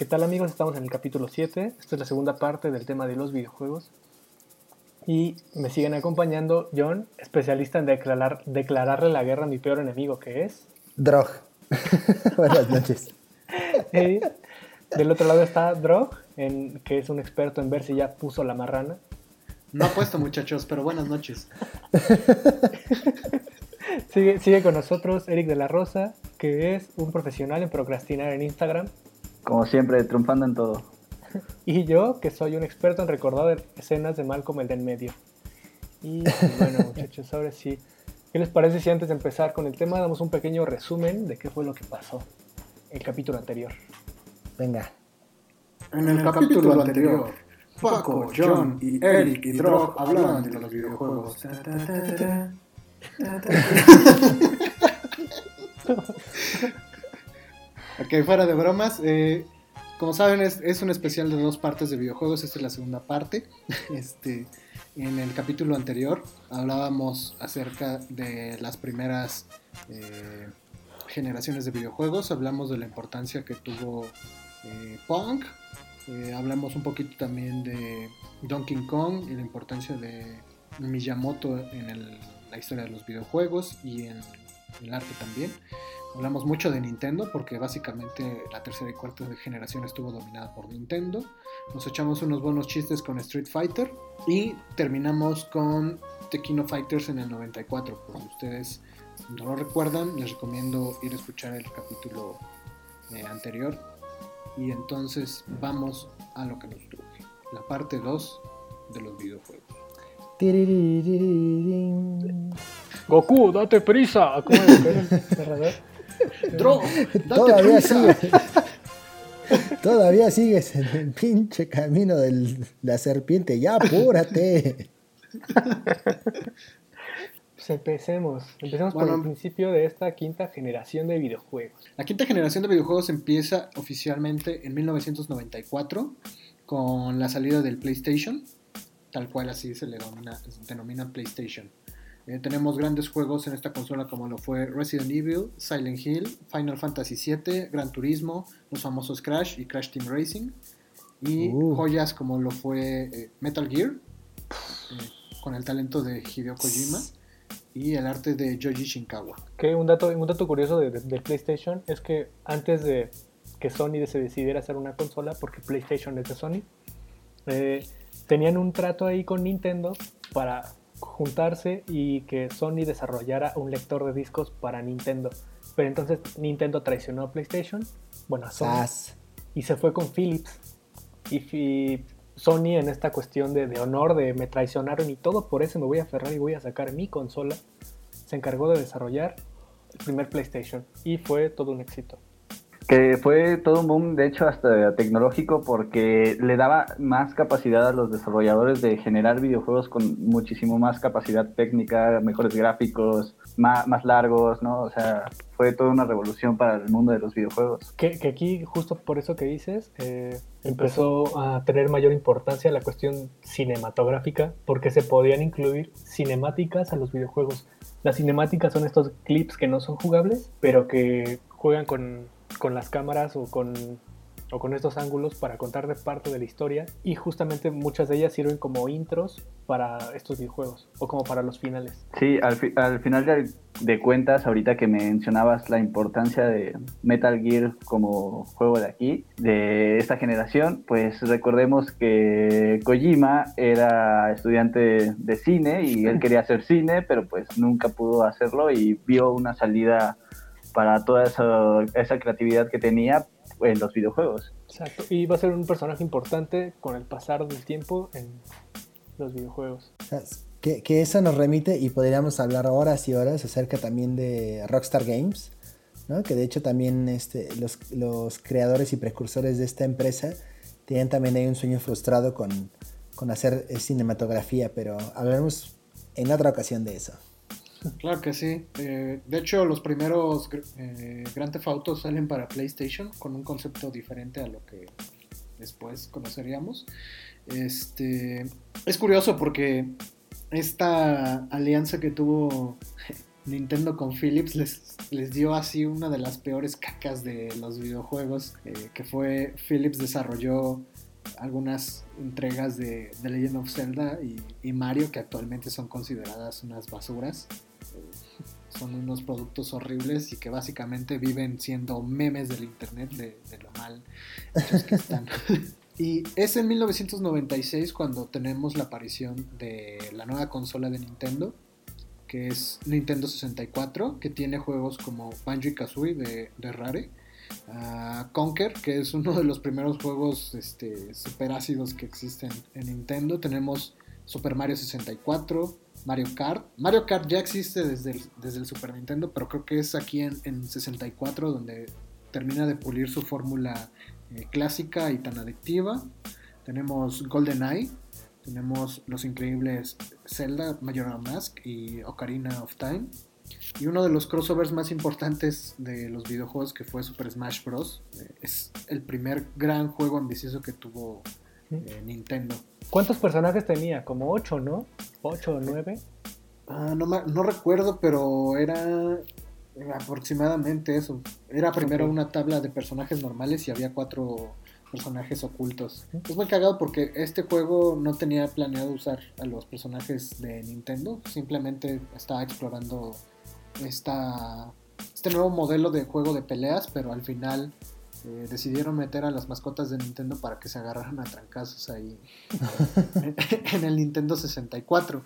¿Qué tal amigos? Estamos en el capítulo 7. Esta es la segunda parte del tema de los videojuegos. Y me siguen acompañando John, especialista en declarar, declararle la guerra a mi peor enemigo, que es... Drog. Buenas noches. Y del otro lado está Drog, en, que es un experto en ver si ya puso la marrana. No apuesto muchachos, pero buenas noches. sigue, sigue con nosotros Eric de la Rosa, que es un profesional en procrastinar en Instagram. Como siempre, triunfando en todo. Y yo, que soy un experto en recordar escenas de mal como el de en medio. Y bueno, muchachos, ahora sí. ¿Qué les parece si antes de empezar con el tema damos un pequeño resumen de qué fue lo que pasó el capítulo anterior? Venga. En el capítulo anterior, Paco, John y Eric y Drog hablaban de los videojuegos. ok, fuera de bromas. Eh, como saben, es, un especial de dos partes de videojuegos. Esta es la segunda parte. Este, en el capítulo anterior hablábamos acerca de las primeras eh, generaciones de videojuegos. Hablamos de la importancia que tuvo eh, Punk. Hablamos un poquito también de Donkey Kong y la importancia de Miyamoto en la historia de los videojuegos y en el arte también. Hablamos mucho de Nintendo porque básicamente la tercera y cuarta generación estuvo dominada por Nintendo. Nos echamos unos buenos chistes con Street Fighter y terminamos con Tequino Fighters en el 94. Por si ustedes no lo recuerdan, les recomiendo ir a escuchar el capítulo eh, anterior. Y entonces vamos a lo que nos truje, la parte 2 de los videojuegos. Goku, date prisa. ¿Cómo Dro, Todavía sigue. Todavía sigues en el pinche camino de la serpiente. Ya apúrate. Pues empecemos. Empecemos por el principio de esta quinta generación de videojuegos. La quinta generación de videojuegos empieza oficialmente en 1994 con la salida del PlayStation, tal cual así se le denomina, denomina PlayStation. Eh, tenemos grandes juegos en esta consola como lo fue Resident Evil, Silent Hill, Final Fantasy VII, Gran Turismo, los famosos Crash y Crash Team Racing. Y Uh. joyas como lo fue eh, Metal Gear, eh, con el talento de Hideo Kojima y el arte de Yoji Shinkawa. Que un dato, un dato curioso de, PlayStation es que antes de que Sony se decidiera hacer una consola, porque PlayStation es de Sony, eh, tenían un trato ahí con Nintendo para juntarse y que Sony desarrollara un lector de discos para Nintendo. Pero entonces Nintendo traicionó a PlayStation, bueno, a Sony, Sas. y se fue con Philips. Y Sony en esta cuestión de, de honor, de me traicionaron y todo, por eso me voy a aferrar y voy a sacar mi consola, se encargó de desarrollar el primer PlayStation y fue todo un éxito. Que fue todo un boom, de hecho, hasta tecnológico, porque le daba más capacidad a los desarrolladores de generar videojuegos con muchísimo más capacidad técnica, mejores gráficos, más, más largos, ¿no? O sea, fue toda una revolución para el mundo de los videojuegos. Que, que aquí, justo por eso que dices, eh, empezó a tener mayor importancia la cuestión cinematográfica, porque se podían incluir cinemáticas a los videojuegos. Las cinemáticas son estos clips que no son jugables, pero que juegan con, con las cámaras o con, o con estos ángulos para contar de parte de la historia. Y justamente muchas de ellas sirven como intros para estos videojuegos o como para los finales. Sí, al, fi- al final de, de cuentas, ahorita que mencionabas la importancia de Metal Gear como juego de aquí, de esta generación, pues recordemos que Kojima era estudiante de cine y él quería hacer cine, pero pues nunca pudo hacerlo y vio una salida para toda esa, esa creatividad que tenía en los videojuegos. Exacto. Y va a ser un personaje importante con el pasar del tiempo en los videojuegos. Que, que eso nos remite y podríamos hablar horas y horas acerca también de Rockstar Games, ¿no? que de hecho también este, los, los creadores y precursores de esta empresa tenían también ahí un sueño frustrado con, con hacer eh, cinematografía, pero hablaremos en otra ocasión de eso. Claro que sí. Eh, de hecho, los primeros eh, Grand salen para PlayStation con un concepto diferente a lo que después conoceríamos. Este, es curioso porque esta alianza que tuvo Nintendo con Philips les, les dio así una de las peores cacas de los videojuegos, eh, que fue Philips desarrolló algunas entregas de The Legend of Zelda y, Mario que actualmente son consideradas unas basuras. Son unos productos horribles y que básicamente viven siendo memes del internet de, lo mal hechos que están. y es en 1996 cuando tenemos la aparición de la nueva consola de Nintendo, que es Nintendo 64, que tiene juegos como Banjo y Kazooie de, de Rare Conker, que es uno de los primeros juegos este, super ácidos que existen en Nintendo. Tenemos Super Mario 64, Mario Kart. Mario Kart ya existe desde el, Super Nintendo, pero creo que es aquí en, en 64 donde termina de pulir su fórmula eh, clásica y tan adictiva. Tenemos GoldenEye, tenemos los increíbles Zelda, Majora Mask y Ocarina of Time. Y uno de los crossovers más importantes de los videojuegos que fue Super Smash Bros. Eh, es el primer gran juego ambicioso que tuvo Nintendo. ¿Cuántos personajes tenía? Como 8, ¿no? ¿8 o 9? Ah, no, no recuerdo, pero era aproximadamente eso. Era primero una tabla de personajes normales y había cuatro personajes ocultos. Es muy cagado porque este juego no tenía planeado usar a los personajes de Nintendo, simplemente estaba explorando esta, este nuevo modelo de juego de peleas, pero al final eh, decidieron meter a las mascotas de Nintendo para que se agarraran a trancazos ahí en, el Nintendo 64.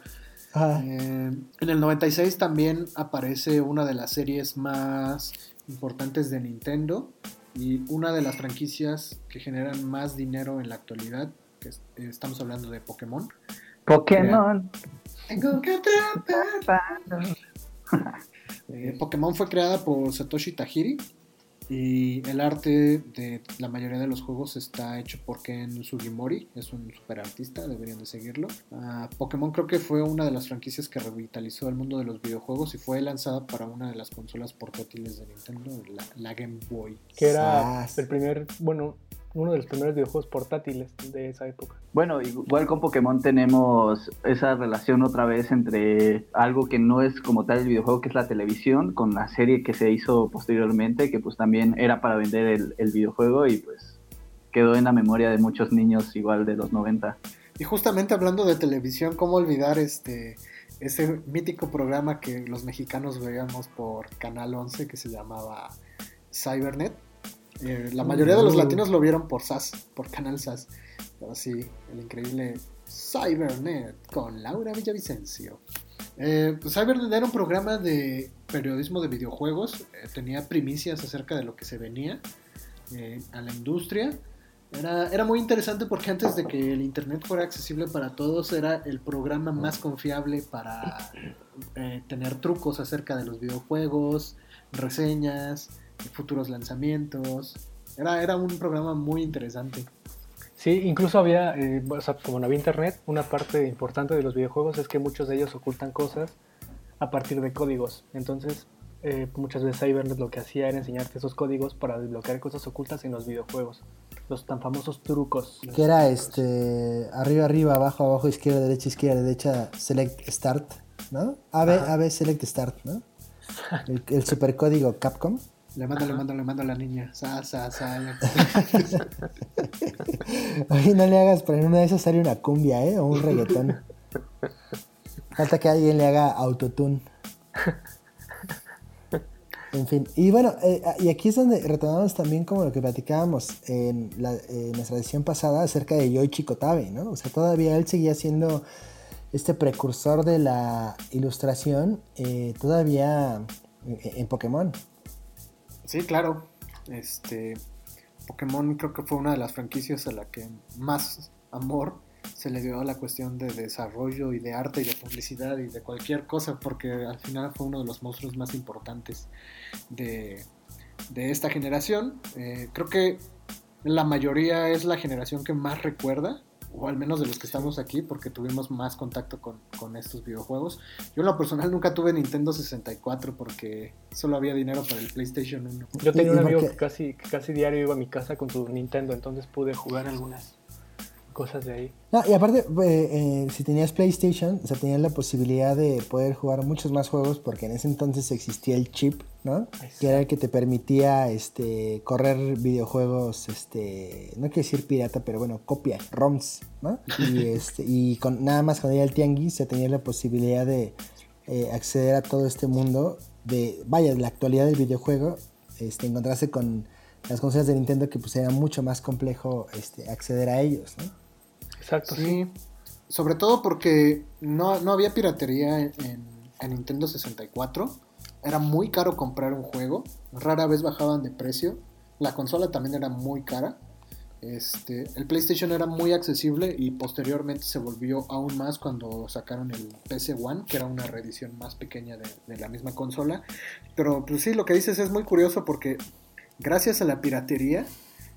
Eh, en el 96 también aparece una de las series más importantes de Nintendo y una de las franquicias que generan más dinero en la actualidad, que estamos hablando de Pokémon. Pokémon. Eh, Pokémon fue creada por Satoshi Tajiri y el arte de la mayoría de los juegos está hecho por Ken Sugimori, es un super artista, deberían de seguirlo. Ah, Pokémon creo que fue una de las franquicias que revitalizó el mundo de los videojuegos y fue lanzada para una de las consolas portátiles de Nintendo, la Game Boy. Que era el primer, bueno, uno de los primeros videojuegos portátiles de esa época. Bueno, igual con Pokémon tenemos esa relación otra vez entre algo que no es como tal el videojuego, que es la televisión, con la serie que se hizo posteriormente, que pues también era para vender el, el videojuego y pues quedó en la memoria de muchos niños igual de los 90. Y justamente hablando de televisión, ¿cómo olvidar este ese mítico programa que los mexicanos veíamos por Canal 11 que se llamaba Cybernet? Eh, la mayoría de los latinos lo vieron por SAS, por Canal SAS. Pero sí, el increíble Cybernet con Laura Villavicencio. Eh, pues Cybernet era un programa de periodismo de videojuegos. Eh, tenía primicias acerca de lo que se venía a la industria. Era, era, muy interesante porque antes de que el Internet fuera accesible para todos, era el programa más confiable para tener trucos acerca de los videojuegos, reseñas, futuros lanzamientos. Era, era un programa muy interesante. Sí, incluso había, eh, como no había internet, una parte importante de los videojuegos es que muchos de ellos ocultan cosas a partir de códigos. Entonces, eh, muchas veces Cybernet lo que hacía era enseñarte esos códigos para desbloquear cosas ocultas en los videojuegos. Los tan famosos trucos. Que era este arriba, arriba, abajo, abajo, izquierda, derecha, izquierda, derecha, select start, ¿no? AB, AB, select start, ¿no? El, el supercódigo Capcom. Le mando, le mando, le mando a la niña. Sa, sa, sa. Oye, no le hagas, pero en una de esas sale una cumbia, ¿eh? O un reggaetón. Falta que alguien le haga autotune. En fin, y bueno, eh, y aquí es donde retomamos también como lo que platicábamos en, la, en nuestra edición pasada acerca de Yoichi Kotabe, ¿no? O sea, todavía él seguía siendo este precursor de la ilustración, eh, todavía en Pokémon. Sí, claro. Este Pokémon creo que fue una de las franquicias a la que más amor se le dio a la cuestión de desarrollo y de arte y de publicidad y de cualquier cosa, porque al final fue uno de los monstruos más importantes de, esta generación. Eh, creo que la mayoría es la generación que más recuerda o al menos de los que estamos aquí, porque tuvimos más contacto con, estos videojuegos. Yo en lo personal nunca tuve Nintendo 64 porque solo había dinero para el PlayStation 1. Yo tenía un amigo que casi, casi diario iba a mi casa con su Nintendo, entonces pude jugar algunas. Cosas de ahí. No, y aparte, eh, eh, si tenías PlayStation, o sea, tenías la posibilidad de poder jugar muchos más juegos porque en ese entonces existía el chip, ¿no? Que era el que te permitía este, correr videojuegos, este, no quiero decir pirata, pero bueno, copia, ROMs, ¿no? Y, este, y con, nada más cuando iba el tianguis, se tenía la posibilidad de eh, acceder a todo este mundo de, vaya, de la actualidad del videojuego, este, encontrarse con las consolas de Nintendo que pues era mucho más complejo este, acceder a ellos, ¿no? Exacto, Sí. Sobre todo porque no, no había piratería en, en Nintendo 64. Era muy caro comprar un juego. Rara vez bajaban de precio. La consola también era muy cara. Este, el PlayStation era muy accesible y posteriormente se volvió aún más cuando sacaron el PS One, que era una reedición más pequeña de, de la misma consola. Pero pues sí, lo que dices es muy curioso porque gracias a la piratería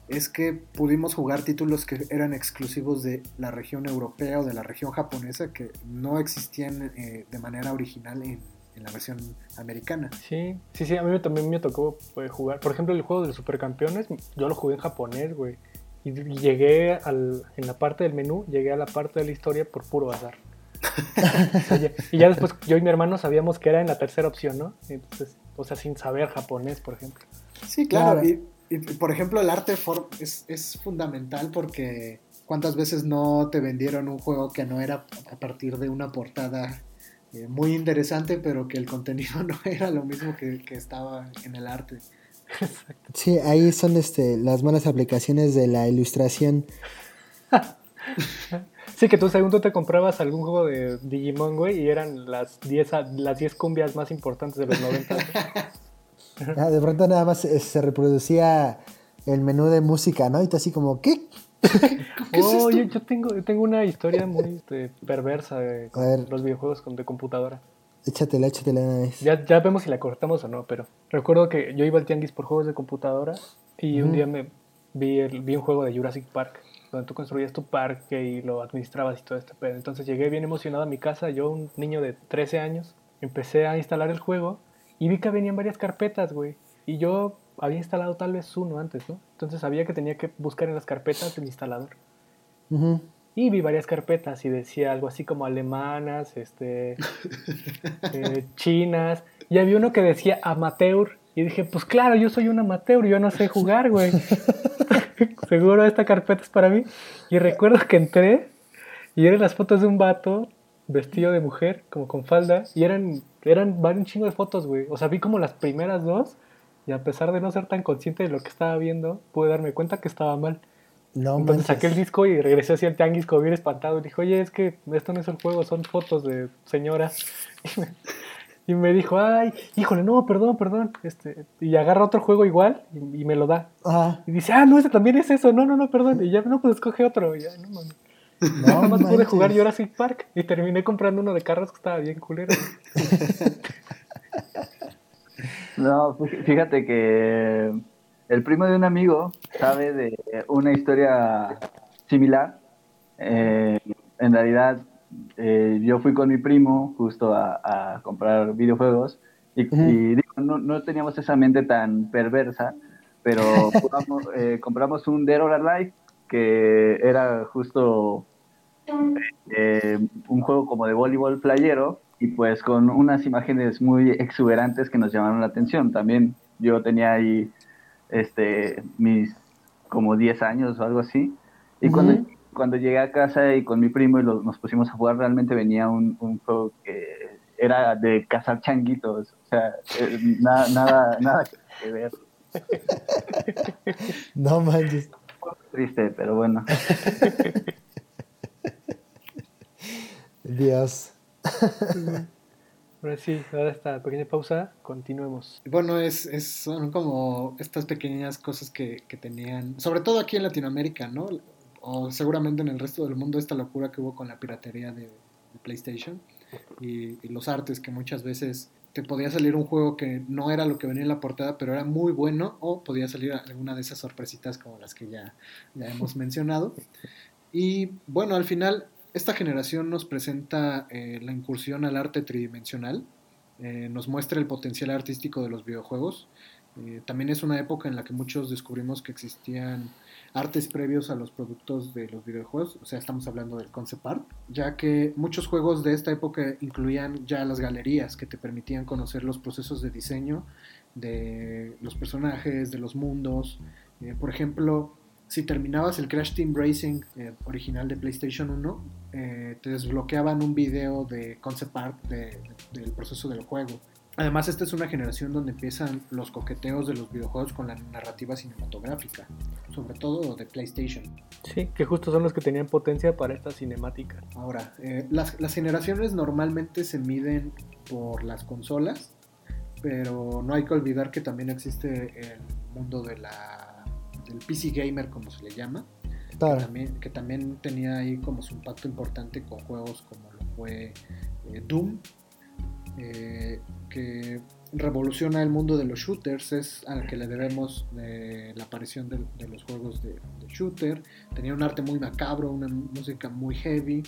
es que pudimos jugar títulos que eran exclusivos de la región europea o de la región japonesa que no existían eh, de manera original en, en, la versión americana. Sí, sí, sí, a mí también me tocó pues, jugar. Por ejemplo, el juego de los supercampeones, yo lo jugué en japonés, güey. Y, llegué al, en la parte del menú, llegué a la parte de la historia por puro azar. y ya después yo y mi hermano sabíamos que era en la tercera opción, ¿no? Entonces, o sea, sin saber japonés, por ejemplo. Sí, claro. claro. Y, y, por ejemplo, el arte es, es, fundamental porque cuántas veces no te vendieron un juego que no era a partir de una portada eh, muy interesante, pero que el contenido no era lo mismo que, que estaba en el arte. Sí, ahí son este, las buenas aplicaciones de la ilustración. sí, que tú segundo te comprabas algún juego de Digimon, güey, y eran las 10 las 10 cumbias más importantes de los 90. Ah, de pronto nada más se, se, reproducía el menú de música, ¿no? Y tú así como, ¿qué? ¿Qué oh, es yo, yo, tengo, yo tengo una historia muy este, perversa de los videojuegos de computadora. Échatela, échatela una vez. Ya, ya vemos si la cortamos o no, pero recuerdo que yo iba al tianguis por juegos de computadora y mm. un día me vi, el, vi un juego de Jurassic Park donde tú construías tu parque y lo administrabas y todo esto. Pero entonces llegué bien emocionado a mi casa, yo un niño de 13 años, empecé a instalar el juego y vi que venían varias carpetas, güey. Y yo había instalado tal vez uno antes, ¿no? Entonces sabía que tenía que buscar en las carpetas del instalador. Uh -huh. Y vi varias carpetas y decía algo así como alemanas, este, eh, chinas. Y había uno que decía amateur. Y dije, pues claro, yo soy un amateur, yo no sé jugar, güey. Seguro esta carpeta es para mí. Y recuerdo que entré y eran las fotos de un vato vestido de mujer, como con falda. Y eran, eran un chingo de fotos, güey. O sea, vi como las primeras dos. Y a pesar de no ser tan consciente de lo que estaba viendo, pude darme cuenta que estaba mal. No, Entonces saqué el disco y regresé hacia el tianguis como bien espantado. Y dije, oye, es que esto no es el juego, son fotos de señoras. Y me, y me dijo, ay, híjole, no, perdón, perdón. Este, y agarra otro juego igual y, y me lo da. Y dice, ah, no, ese también es eso. No, no, no, perdón. Y ya, no, pues escoge otro. Y ya, no, mames. No, Nada más pude jugar Jurassic Park y terminé comprando uno de carros que estaba bien culero. no, fíjate que el primo de un amigo sabe de una historia similar. Eh, en realidad, eh, yo fui con mi primo justo a, a comprar videojuegos y, uh -huh. y digo, no, no, teníamos esa mente tan perversa, pero jugamos, eh, compramos un Dead or Alive que era justo eh, un juego como de voleibol playero y pues con unas imágenes muy exuberantes que nos llamaron la atención. También yo tenía ahí este, mis como 10 años o algo así. Y uh -huh. cuando, cuando llegué a casa y con mi primo y lo, nos pusimos a jugar, realmente venía un, un, juego que era de cazar changuitos. O sea, eh, nada, nada, nada que ver. No manches. Triste, pero bueno. Dios. Ahora sí, ahora esta pequeña pausa, continuemos. Bueno, es, es, son como estas pequeñas cosas que, que, tenían, sobre todo aquí en Latinoamérica, ¿no? O seguramente en el resto del mundo, esta locura que hubo con la piratería de, de PlayStation y, y, los artes que muchas veces te podía salir un juego que no era lo que venía en la portada, pero era muy bueno, o podía salir alguna de esas sorpresitas como las que ya, ya hemos mencionado. Y bueno, al final esta generación nos presenta eh, la incursión al arte tridimensional, eh, nos muestra el potencial artístico de los videojuegos Eh, también es una época en la que muchos descubrimos que existían artes previos a los productos de los videojuegos, o sea, estamos hablando del concept art, ya que muchos juegos de esta época incluían ya las galerías que te permitían conocer los procesos de diseño de los personajes, de los mundos. Eh, por ejemplo, si terminabas el Crash Team Racing eh, original de PlayStation 1, eh, te desbloqueaban un video de concept art del proceso del juego. Además, esta es una generación donde empiezan los coqueteos de los videojuegos con la narrativa cinematográfica, sobre todo de PlayStation. Sí, que justo son los que tenían potencia para esta cinemática. Ahora, eh, las, las generaciones normalmente se miden por las consolas, pero no hay que olvidar que también existe el mundo de la, del PC gamer, como se le llama, que, también, tenía ahí como su impacto importante con juegos como lo fue eh, Doom, eh, que revoluciona el mundo de los shooters, es al que le debemos la aparición de, los juegos de, shooter. Tenía un arte muy macabro, una música muy heavy.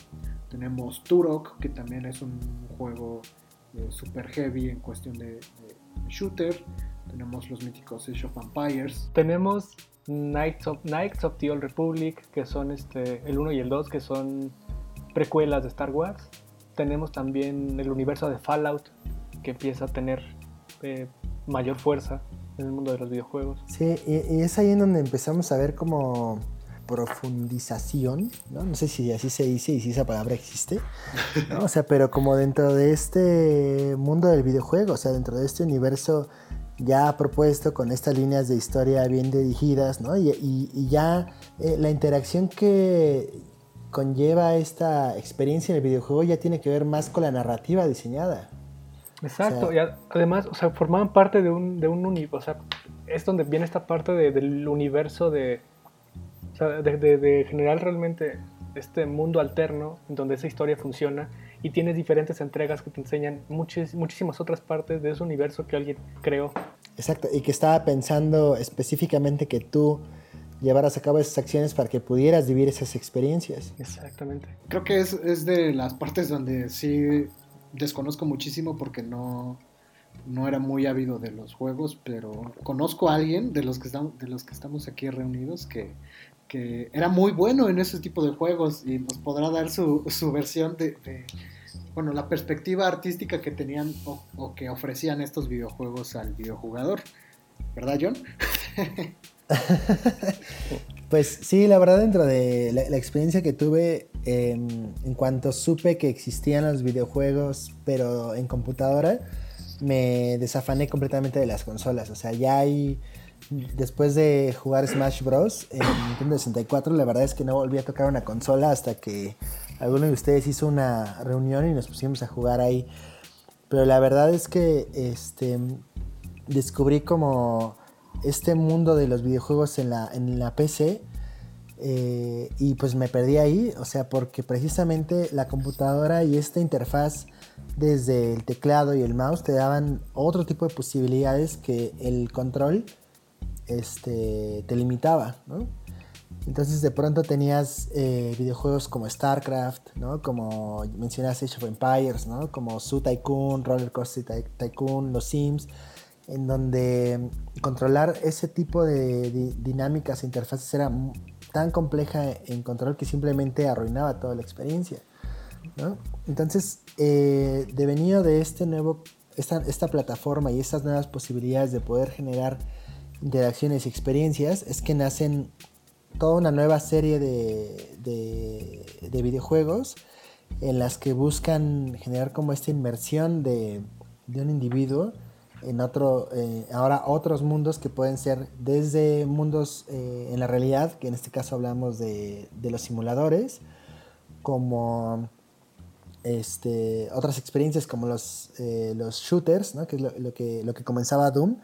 Tenemos Turok, que también es un juego eh, super heavy en cuestión de, shooter. Tenemos los míticos Age of Empires. Tenemos Knights of, Knights of the Old Republic, que son este, el 1 y el 2, que son precuelas de Star Wars. Tenemos también el universo de Fallout, que empieza a tener eh, mayor fuerza en el mundo de los videojuegos. Sí, y, es ahí en donde empezamos a ver como profundización, ¿no? No sé si así se dice y si esa palabra existe, O sea, pero como dentro de este mundo del videojuego, o sea, dentro de este universo ya propuesto con estas líneas de historia bien dirigidas, ¿no? Y, ya eh, la interacción que conlleva esta experiencia en el videojuego ya tiene que ver más con la narrativa diseñada. Exacto, y además, o sea, formaban parte de un, de un universo, o sea, es donde viene esta parte del universo de, o sea, de, generar realmente este mundo alterno en donde esa historia funciona y tienes diferentes entregas que te enseñan muchas, muchísimas otras partes de ese universo que alguien creó. Exacto, y que estaba pensando específicamente que tú llevaras a cabo esas acciones para que pudieras vivir esas experiencias. Exactamente. Creo que es, es de las partes donde sí desconozco muchísimo porque no, no era muy ávido de los juegos, pero conozco a alguien de los que estamos, de los que estamos aquí reunidos que, que era muy bueno en ese tipo de juegos y nos podrá dar su, su versión de, bueno, la perspectiva artística que tenían o, que ofrecían estos videojuegos al videojugador. ¿Verdad, John? pues sí, la verdad dentro de la, experiencia que tuve en cuanto supe que existían los videojuegos, pero en computadora, me desafané completamente de las consolas. O sea, ya hay después de jugar Smash Bros. en Nintendo 64, la verdad es que no volví a tocar una consola hasta que alguno de ustedes hizo una reunión y nos pusimos a jugar ahí. Pero la verdad es que este, descubrí como este mundo de los videojuegos en la, en la PC eh, y pues me perdí ahí, o sea, porque precisamente la computadora y esta interfaz desde el teclado y el mouse te daban otro tipo de posibilidades que el control este, te limitaba. Entonces de pronto tenías eh, videojuegos como StarCraft, ¿no? Como mencionaste Age of Empires, ¿no? Como Zoo Tycoon, Roller Coaster Tycoon, Los Sims, en donde controlar ese tipo de dinámicas e interfaces era tan compleja en control que simplemente arruinaba toda la experiencia. ¿no? Entonces, eh, devenido de este nuevo, esta, esta plataforma y estas nuevas posibilidades de poder generar interacciones y experiencias es que nacen toda una nueva serie de, de, videojuegos en las que buscan generar como esta inmersión de, de un individuo en otro, eh, ahora otros mundos que pueden ser desde mundos eh, en la realidad, que en este caso hablamos de, de los simuladores, como este, otras experiencias como los, eh, los shooters, ¿no? que es lo, que, lo que comenzaba Doom,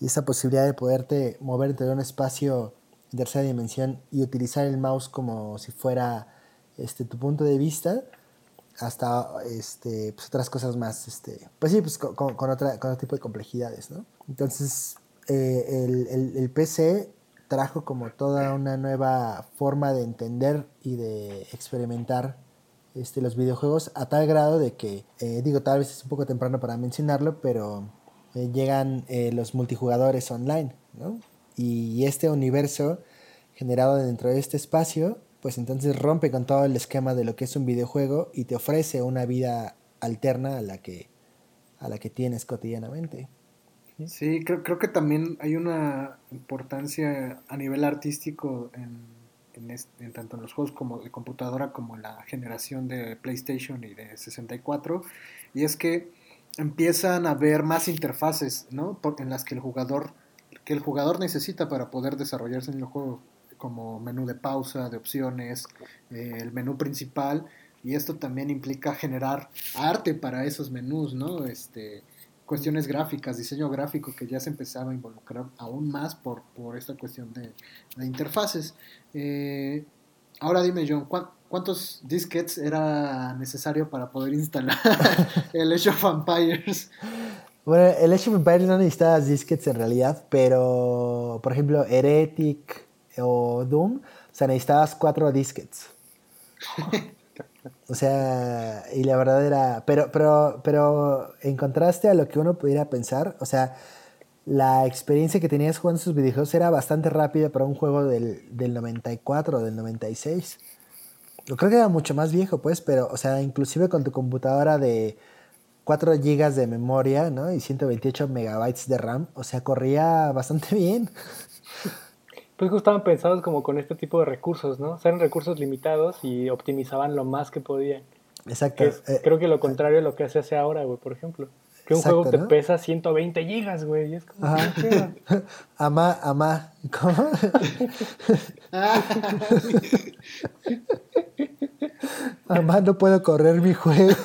y esa posibilidad de poderte mover entre un espacio de tercera dimensión y utilizar el mouse como si fuera este, tu punto de vista, hasta este, pues, otras cosas más, este, pues sí, pues con, otra, con otro tipo de complejidades, ¿no? Entonces, eh, el, el, PC trajo como toda una nueva forma de entender y de experimentar este, los videojuegos a tal grado de que, eh, digo, tal vez es un poco temprano para mencionarlo, pero eh, llegan los multijugadores online, ¿no? Y este universo generado dentro de este espacio, pues entonces rompe con todo el esquema de lo que es un videojuego y te ofrece una vida alterna a la que, a la que tienes cotidianamente. Sí, creo, creo que también hay una importancia a nivel artístico en, en, tanto en los juegos como de computadora como en la generación de PlayStation y de 64, y es que empiezan a haber más interfaces, ¿no? en las que el jugador que el jugador necesita para poder desarrollarse en el juego, como menú de pausa, de opciones, eh, el menú principal, y esto también implica generar arte para esos menús, ¿no? Este, cuestiones gráficas, diseño gráfico que ya se empezaba a involucrar aún más por, por esta cuestión de, interfaces. Eh, ahora dime, John, ¿cuántos disquets era necesario para poder instalar el Age of Empires? Bueno, el Age of Empires no necesitaba disquets en realidad, pero por ejemplo, Heretic o Doom, o sea, necesitabas cuatro disquets. O sea, y la verdad era. Pero, pero, pero en contraste a lo que uno pudiera pensar, o sea, la experiencia que tenías jugando esos videojuegos era bastante rápida para un juego del, del 94 o del 96. Yo creo que era mucho más viejo, pues, pero, o sea, inclusive con tu computadora de 4 GB de memoria, ¿no? Y 128 megabytes de RAM, o sea, corría bastante bien. Pues estaban pensados como con este tipo de recursos, ¿no? O sea, eran recursos limitados y optimizaban lo más que podían. Exacto. Eh, creo que lo contrario a lo que se hace ahora, güey, por ejemplo. Que un juego te pesa 120 gigas, güey. Y es como. Amá, amá. ¿Cómo? Mamá, no puedo correr mi juego.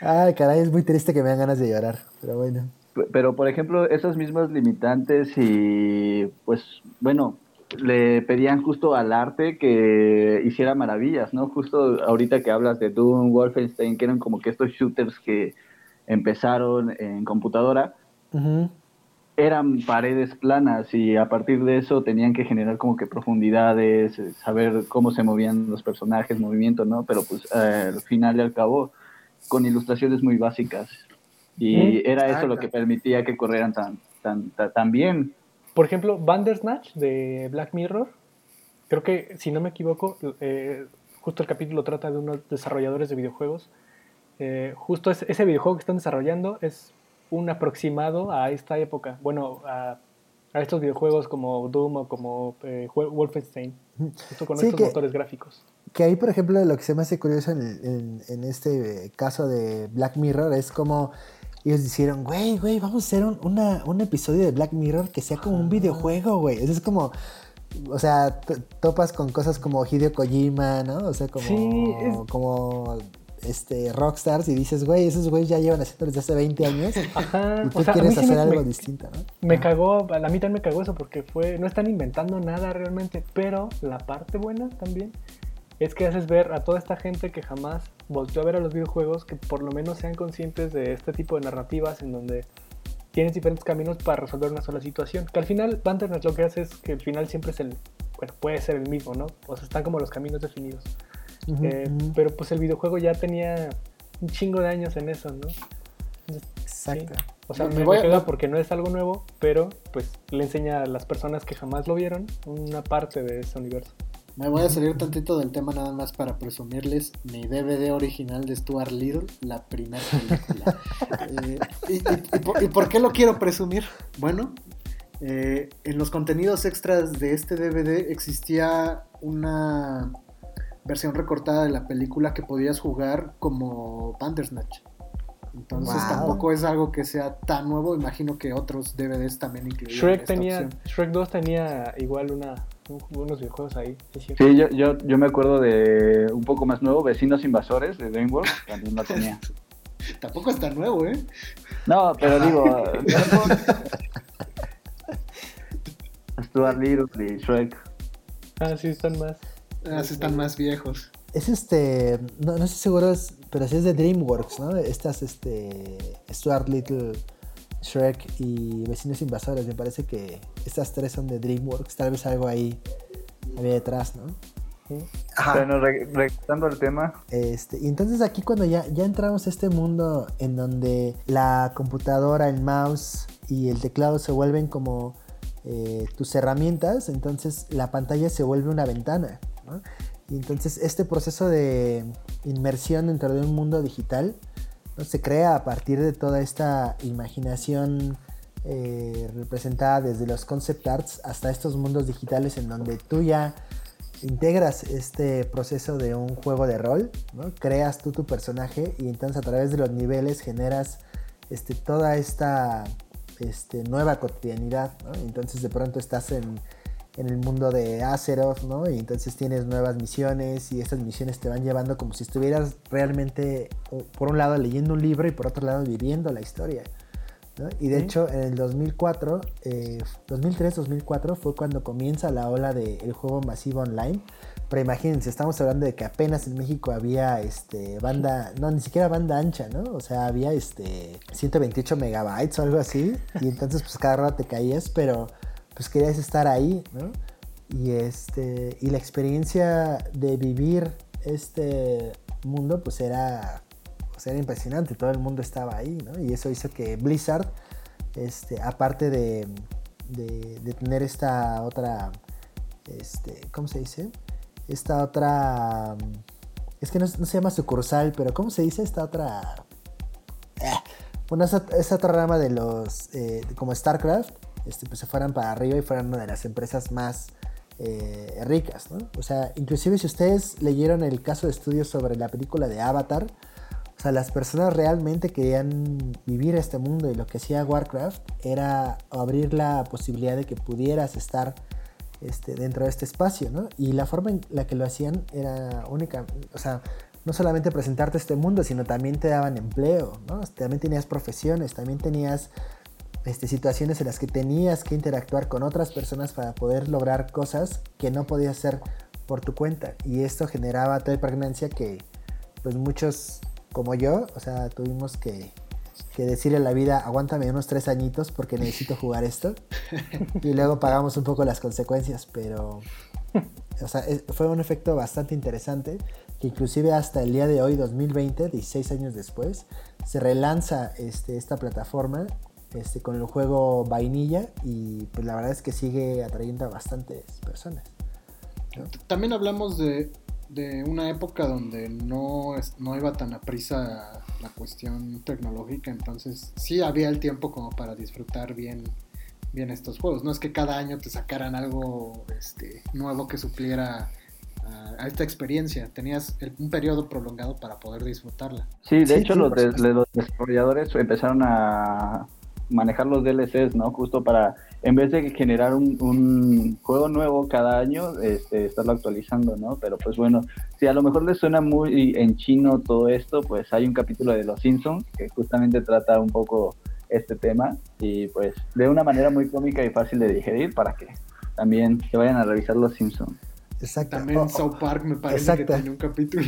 Ay, caray, es muy triste que me dan ganas de llorar, pero bueno. Pero, por ejemplo, esas mismas limitantes y, pues, bueno, le pedían justo al arte que hiciera maravillas, ¿no? Justo ahorita que hablas de Doom, Wolfenstein, que eran como que estos shooters que empezaron en computadora, eran paredes planas y a partir de eso tenían que generar como que profundidades, eh, saber cómo se movían los personajes, movimiento, ¿no? Pero pues eh, al final y al cabo con ilustraciones muy básicas y era eso lo que permitía que corrieran tan, tan, tan, bien. Por ejemplo, Bandersnatch de Black Mirror, creo que si no me equivoco, eh, justo el capítulo trata de unos desarrolladores de videojuegos. justo ese videojuego que están desarrollando es un aproximado a esta época, bueno, a, estos videojuegos como Doom o como eh, Wolfenstein, justo con estos motores gráficos. Que ahí, por ejemplo, lo que se me hace curioso en, este caso de Black Mirror es como ellos dijeron, güey, güey, vamos a hacer un, un episodio de Black Mirror que sea como un videojuego, güey. Es como, o sea, topas con cosas como Hideo Kojima, ¿no? O sea, como, como este, rockstars y dices, güey, esos güeyes ya llevan haciendo desde hace 20 años y tú quieres hacer algo distinto, ¿no? Me cagó, a la mitad me cagó eso porque fue, no están inventando nada realmente, pero la parte buena también es que haces ver a toda esta gente que jamás volvió a ver a los videojuegos que por lo menos sean conscientes de este tipo de narrativas en donde tienes diferentes caminos para resolver una sola situación. Que al final, Bandersnatch lo que hace es que el final siempre es el, bueno, puede ser el mismo, ¿no? O sea, están como los caminos definidos. Eh, pero pues el videojuego ya tenía un chingo de años en eso, ¿no? Exacto. O sea, me, voy a... porque no es algo nuevo, pero pues le enseña a las personas que jamás lo vieron una parte de ese universo. Me voy a salir tantito del tema nada más para presumirles mi DVD original de Stuart Little, la primera película. Eh, y, por, qué lo quiero presumir? Bueno, eh, en los contenidos extras de este DVD existía una versión recortada de la película que podías jugar como Bandersnatch. Entonces tampoco es algo que sea tan nuevo, imagino que otros DVDs también incluyen. Shrek tenía, Shrek 2 tenía igual una, unos videojuegos ahí. Sí, yo, yo, yo, me acuerdo de un poco más nuevo, Vecinos Invasores de DreamWorks, también lo tenía. tampoco es tan nuevo, ¿eh? No, pero digo... Stuart Little y Shrek. Ah, sí, están más. Ah, están más viejos. Es este, no, no estoy seguro, pero sí es de DreamWorks, ¿no? Estas, este, Stuart Little, Shrek y Vecinos Invasores. Me parece que estas tres son de DreamWorks. Tal vez algo ahí había detrás, ¿no? Bueno, regresando al tema. Este, y entonces aquí cuando ya, ya entramos a este mundo en donde la computadora, el mouse y el teclado se vuelven como eh, tus herramientas, entonces la pantalla se vuelve una ventana. Y entonces este proceso de inmersión dentro de un mundo digital se crea a partir de toda esta imaginación eh, representada desde los concept arts hasta estos mundos digitales en donde tú ya integras este proceso de un juego de rol, creas tú tu personaje y entonces a través de los niveles generas este, toda esta este, nueva cotidianidad. Entonces de pronto estás en, el mundo de Azeroth, ¿no? Y entonces tienes nuevas misiones y estas misiones te van llevando como si estuvieras realmente, por un lado, leyendo un libro y por otro lado, viviendo la historia. Y de hecho, en el 2004, 2003-2004 eh, fue cuando comienza la ola del juego masivo online. Pero imagínense, estamos hablando de que apenas en México había este banda, no, ni siquiera banda ancha, ¿no? O sea, había este 128 megabytes o algo así. Y entonces pues cada rato te caías, pero pues querías estar ahí, ¿no? Y este y la experiencia de vivir este mundo pues era era impresionante, todo el mundo estaba ahí, ¿no? Y eso hizo que Blizzard, este, aparte de, de, tener esta otra, este, ¿cómo se dice? Esta otra, es que no, se llama sucursal, pero ¿cómo se dice esta otra? Eh, bueno, esa, otra rama de los, eh, como StarCraft, este, pues se fueran para arriba y fueran una de las empresas más eh, ricas. O sea, inclusive si ustedes leyeron el caso de estudio sobre la película de Avatar, o sea, las personas realmente querían vivir este mundo y lo que hacía Warcraft era abrir la posibilidad de que pudieras estar este, dentro de este espacio, ¿no? Y la forma en la que lo hacían era única, o sea, no solamente presentarte este mundo, sino también te daban empleo, ¿no? También tenías profesiones, también tenías este, situaciones en las que tenías que interactuar con otras personas para poder lograr cosas que no podías hacer por tu cuenta. Y esto generaba tal pregnancia que pues muchos como yo, o sea, tuvimos que, decirle a la vida, aguántame unos tres añitos porque necesito jugar esto. y luego pagamos un poco las consecuencias, pero, o sea, fue un efecto bastante interesante que inclusive hasta el día de hoy, 2020, 16 años después, se relanza este, esta plataforma este, con el juego vainilla y pues la verdad es que sigue atrayendo a bastantes personas. También hablamos de de una época donde no, no iba tan a prisa la cuestión tecnológica, entonces sí había el tiempo como para disfrutar bien, bien estos juegos. No es que cada año te sacaran algo este, nuevo que supliera a, esta experiencia. Tenías un periodo prolongado para poder disfrutarla. Sí, de hecho los, los desarrolladores empezaron a manejar los DLCs, ¿no? Justo para en vez de generar un, juego nuevo cada año, este, estarlo actualizando, ¿no? Pero pues bueno, si a lo mejor les suena muy en chino todo esto, pues hay un capítulo de Los Simpsons que justamente trata un poco este tema y pues de una manera muy cómica y fácil de digerir para que también se vayan a revisar Los Simpsons. Exacto. También oh, South Park me parece que tiene un capítulo.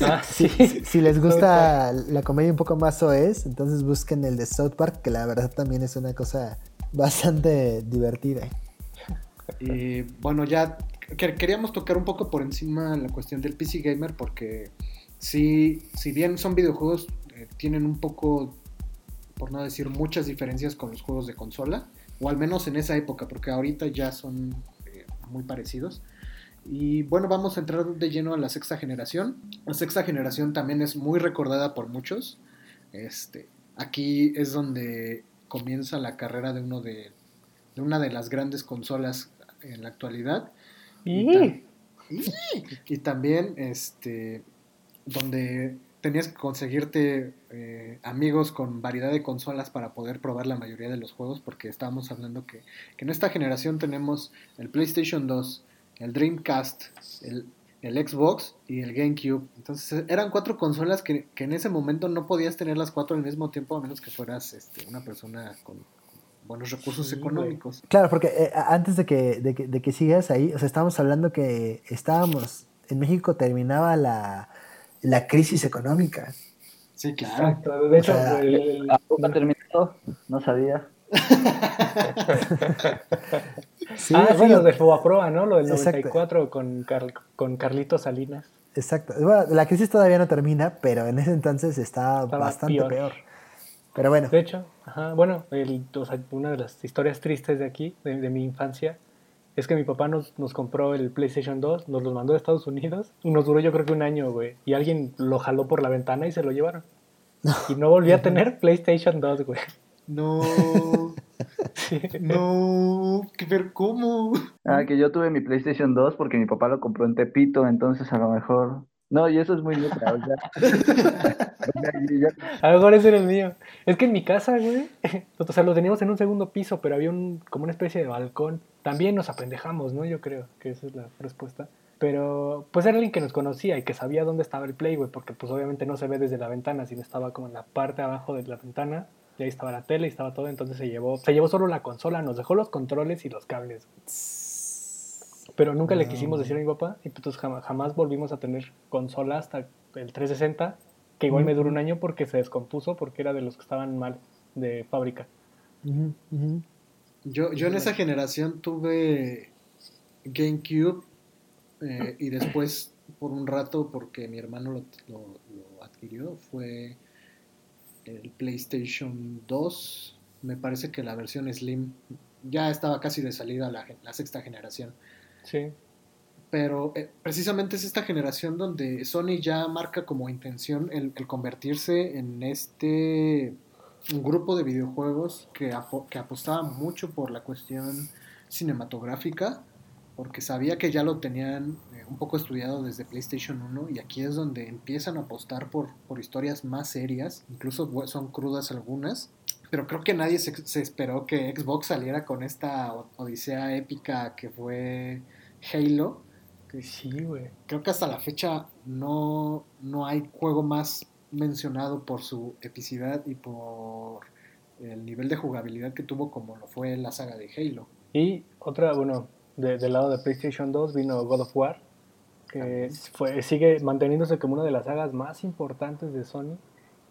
Ah, si, les gusta la comedia un poco más es, entonces busquen el de South Park, que la verdad también es una cosa bastante divertida. Y bueno, ya queríamos tocar un poco por encima la cuestión del PC Gamer porque si, si bien son videojuegos, eh, tienen un poco, por no decir muchas diferencias con los juegos de consola, o al menos en esa época, porque ahorita ya son eh, muy parecidos. Y bueno, vamos a entrar de lleno a la sexta generación. La sexta generación también es muy recordada por muchos. Este, aquí es donde comienza la carrera de uno de, una de las grandes consolas en la actualidad. Y, también este donde tenías que conseguirte eh, amigos con variedad de consolas para poder probar la mayoría de los juegos, porque estábamos hablando que, que en esta generación tenemos el PlayStation 2, el Dreamcast, el, el Xbox y el GameCube. Entonces eran cuatro consolas que, en ese momento no podías tener las cuatro al mismo tiempo a menos que fueras este, una persona con, buenos recursos económicos. Claro, porque eh, antes de que, de, que, de que sigas ahí, o sea, estábamos hablando que estábamos, en México terminaba la, la crisis económica. Sí, claro. De hecho, ha terminado, no sabía. Sí, ah, bueno, de Fobaproa, ¿no? Lo del 94 con, con Carlito Salinas. Exacto. Bueno, la crisis todavía no termina, pero en ese entonces está bastante peor. Pero bueno. De hecho, ajá, bueno, el, una de las historias tristes de aquí, de, mi infancia, es que mi papá nos, nos, compró el PlayStation 2, nos lo mandó de Estados Unidos y nos duró yo creo que un año, güey. Y alguien lo jaló por la ventana y se lo llevaron. Y no volví a tener PlayStation 2, güey. No. No, ver cómo. Ah, que yo tuve mi PlayStation 2 porque mi papá lo compró en Tepito, entonces a lo mejor. No, y eso es muy neutral. a lo mejor ese era el mío. Es que en mi casa, güey, o sea, lo teníamos en un segundo piso, pero había un, como una especie de balcón. También nos apendejamos, ¿no? Yo creo que esa es la respuesta. Pero pues era alguien que nos conocía y que sabía dónde estaba el Play, güey, porque pues obviamente no se ve desde la ventana, sino estaba como en la parte abajo de la ventana y ahí estaba la tele y estaba todo, entonces se llevó, se llevó solo la consola, nos dejó los controles y los cables. Pero nunca le quisimos decir a mi papá y entonces jamás, jamás volvimos a tener consola hasta el 360, que igual me duró un año porque se descompuso porque era de los que estaban mal de fábrica. Yo, yo en esa generación tuve GameCube eh, y después por un rato, porque mi hermano lo, lo adquirió, fue el PlayStation 2. Me parece que la versión Slim ya estaba casi de salida la, la sexta generación. Sí. Pero eh, precisamente es esta generación donde Sony ya marca como intención el, convertirse en este grupo de videojuegos que, que apostaba mucho por la cuestión cinematográfica porque sabía que ya lo tenían eh, un poco estudiado desde PlayStation 1 y aquí es donde empiezan a apostar por, por historias más serias, incluso son crudas algunas, pero creo que nadie se, esperó que Xbox saliera con esta odisea épica que fue Halo. Que sí, güey. Creo que hasta la fecha no, no hay juego más mencionado por su epicidad y por el nivel de jugabilidad que tuvo como lo fue la saga de Halo. Y otra, bueno, del lado de PlayStation 2 vino God of War, que fue, sigue manteniéndose como una de las sagas más importantes de Sony.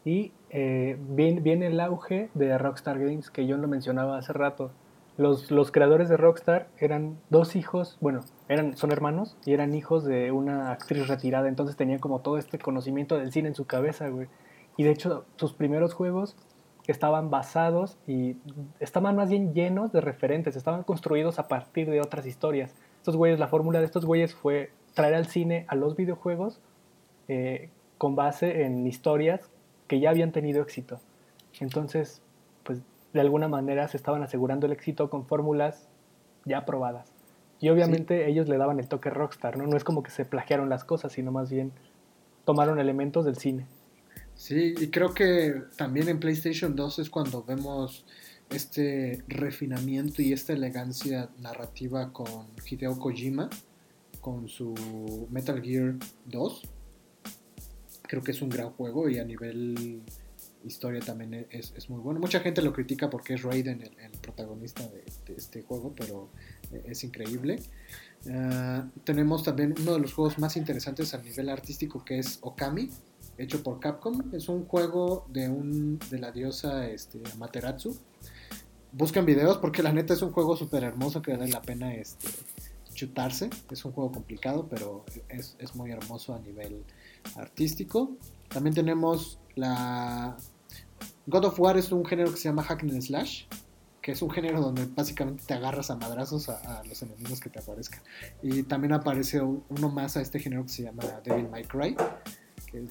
Y eh, viene, el auge de Rockstar Games, que yo lo mencionaba hace rato. Los, los, creadores de Rockstar eran dos hijos, bueno, eran, son hermanos y eran hijos de una actriz retirada, entonces tenían como todo este conocimiento del cine en su cabeza, güey. Y de hecho, sus primeros juegos estaban basados y estaban más bien llenos de referentes, estaban construidos a partir de otras historias. Estos güeyes, la fórmula de estos güeyes fue traer al cine a los videojuegos eh, con base en historias que ya habían tenido éxito. Entonces, pues de alguna manera se estaban asegurando el éxito con fórmulas ya probadas. Y obviamente ellos le daban el toque rockstar, ¿no? No es como que se plagiaron las cosas, sino más bien tomaron elementos del cine. Sí, y creo que también en PlayStation 2 es cuando vemos este refinamiento y esta elegancia narrativa con Hideo Kojima, con su Metal Gear 2. Creo que es un gran juego y a nivel historia también es, muy bueno. Mucha gente lo critica porque es Raiden el, protagonista de, este juego, pero es increíble. Ah, tenemos también uno de los juegos más interesantes a nivel artístico que es Okami, hecho por Capcom. Es un juego de, un, de la diosa este, Materatsu. Buscan videos porque la neta es un juego súper hermoso que vale la pena este, chutarse. Es un juego complicado, pero es, es muy hermoso a nivel artístico. También tenemos la... God of War es un género que se llama Hack and Slash, que es un género donde básicamente te agarras a madrazos a, los enemigos que te aparezcan. Y también aparece uno más a este género que se llama Devil May Cry,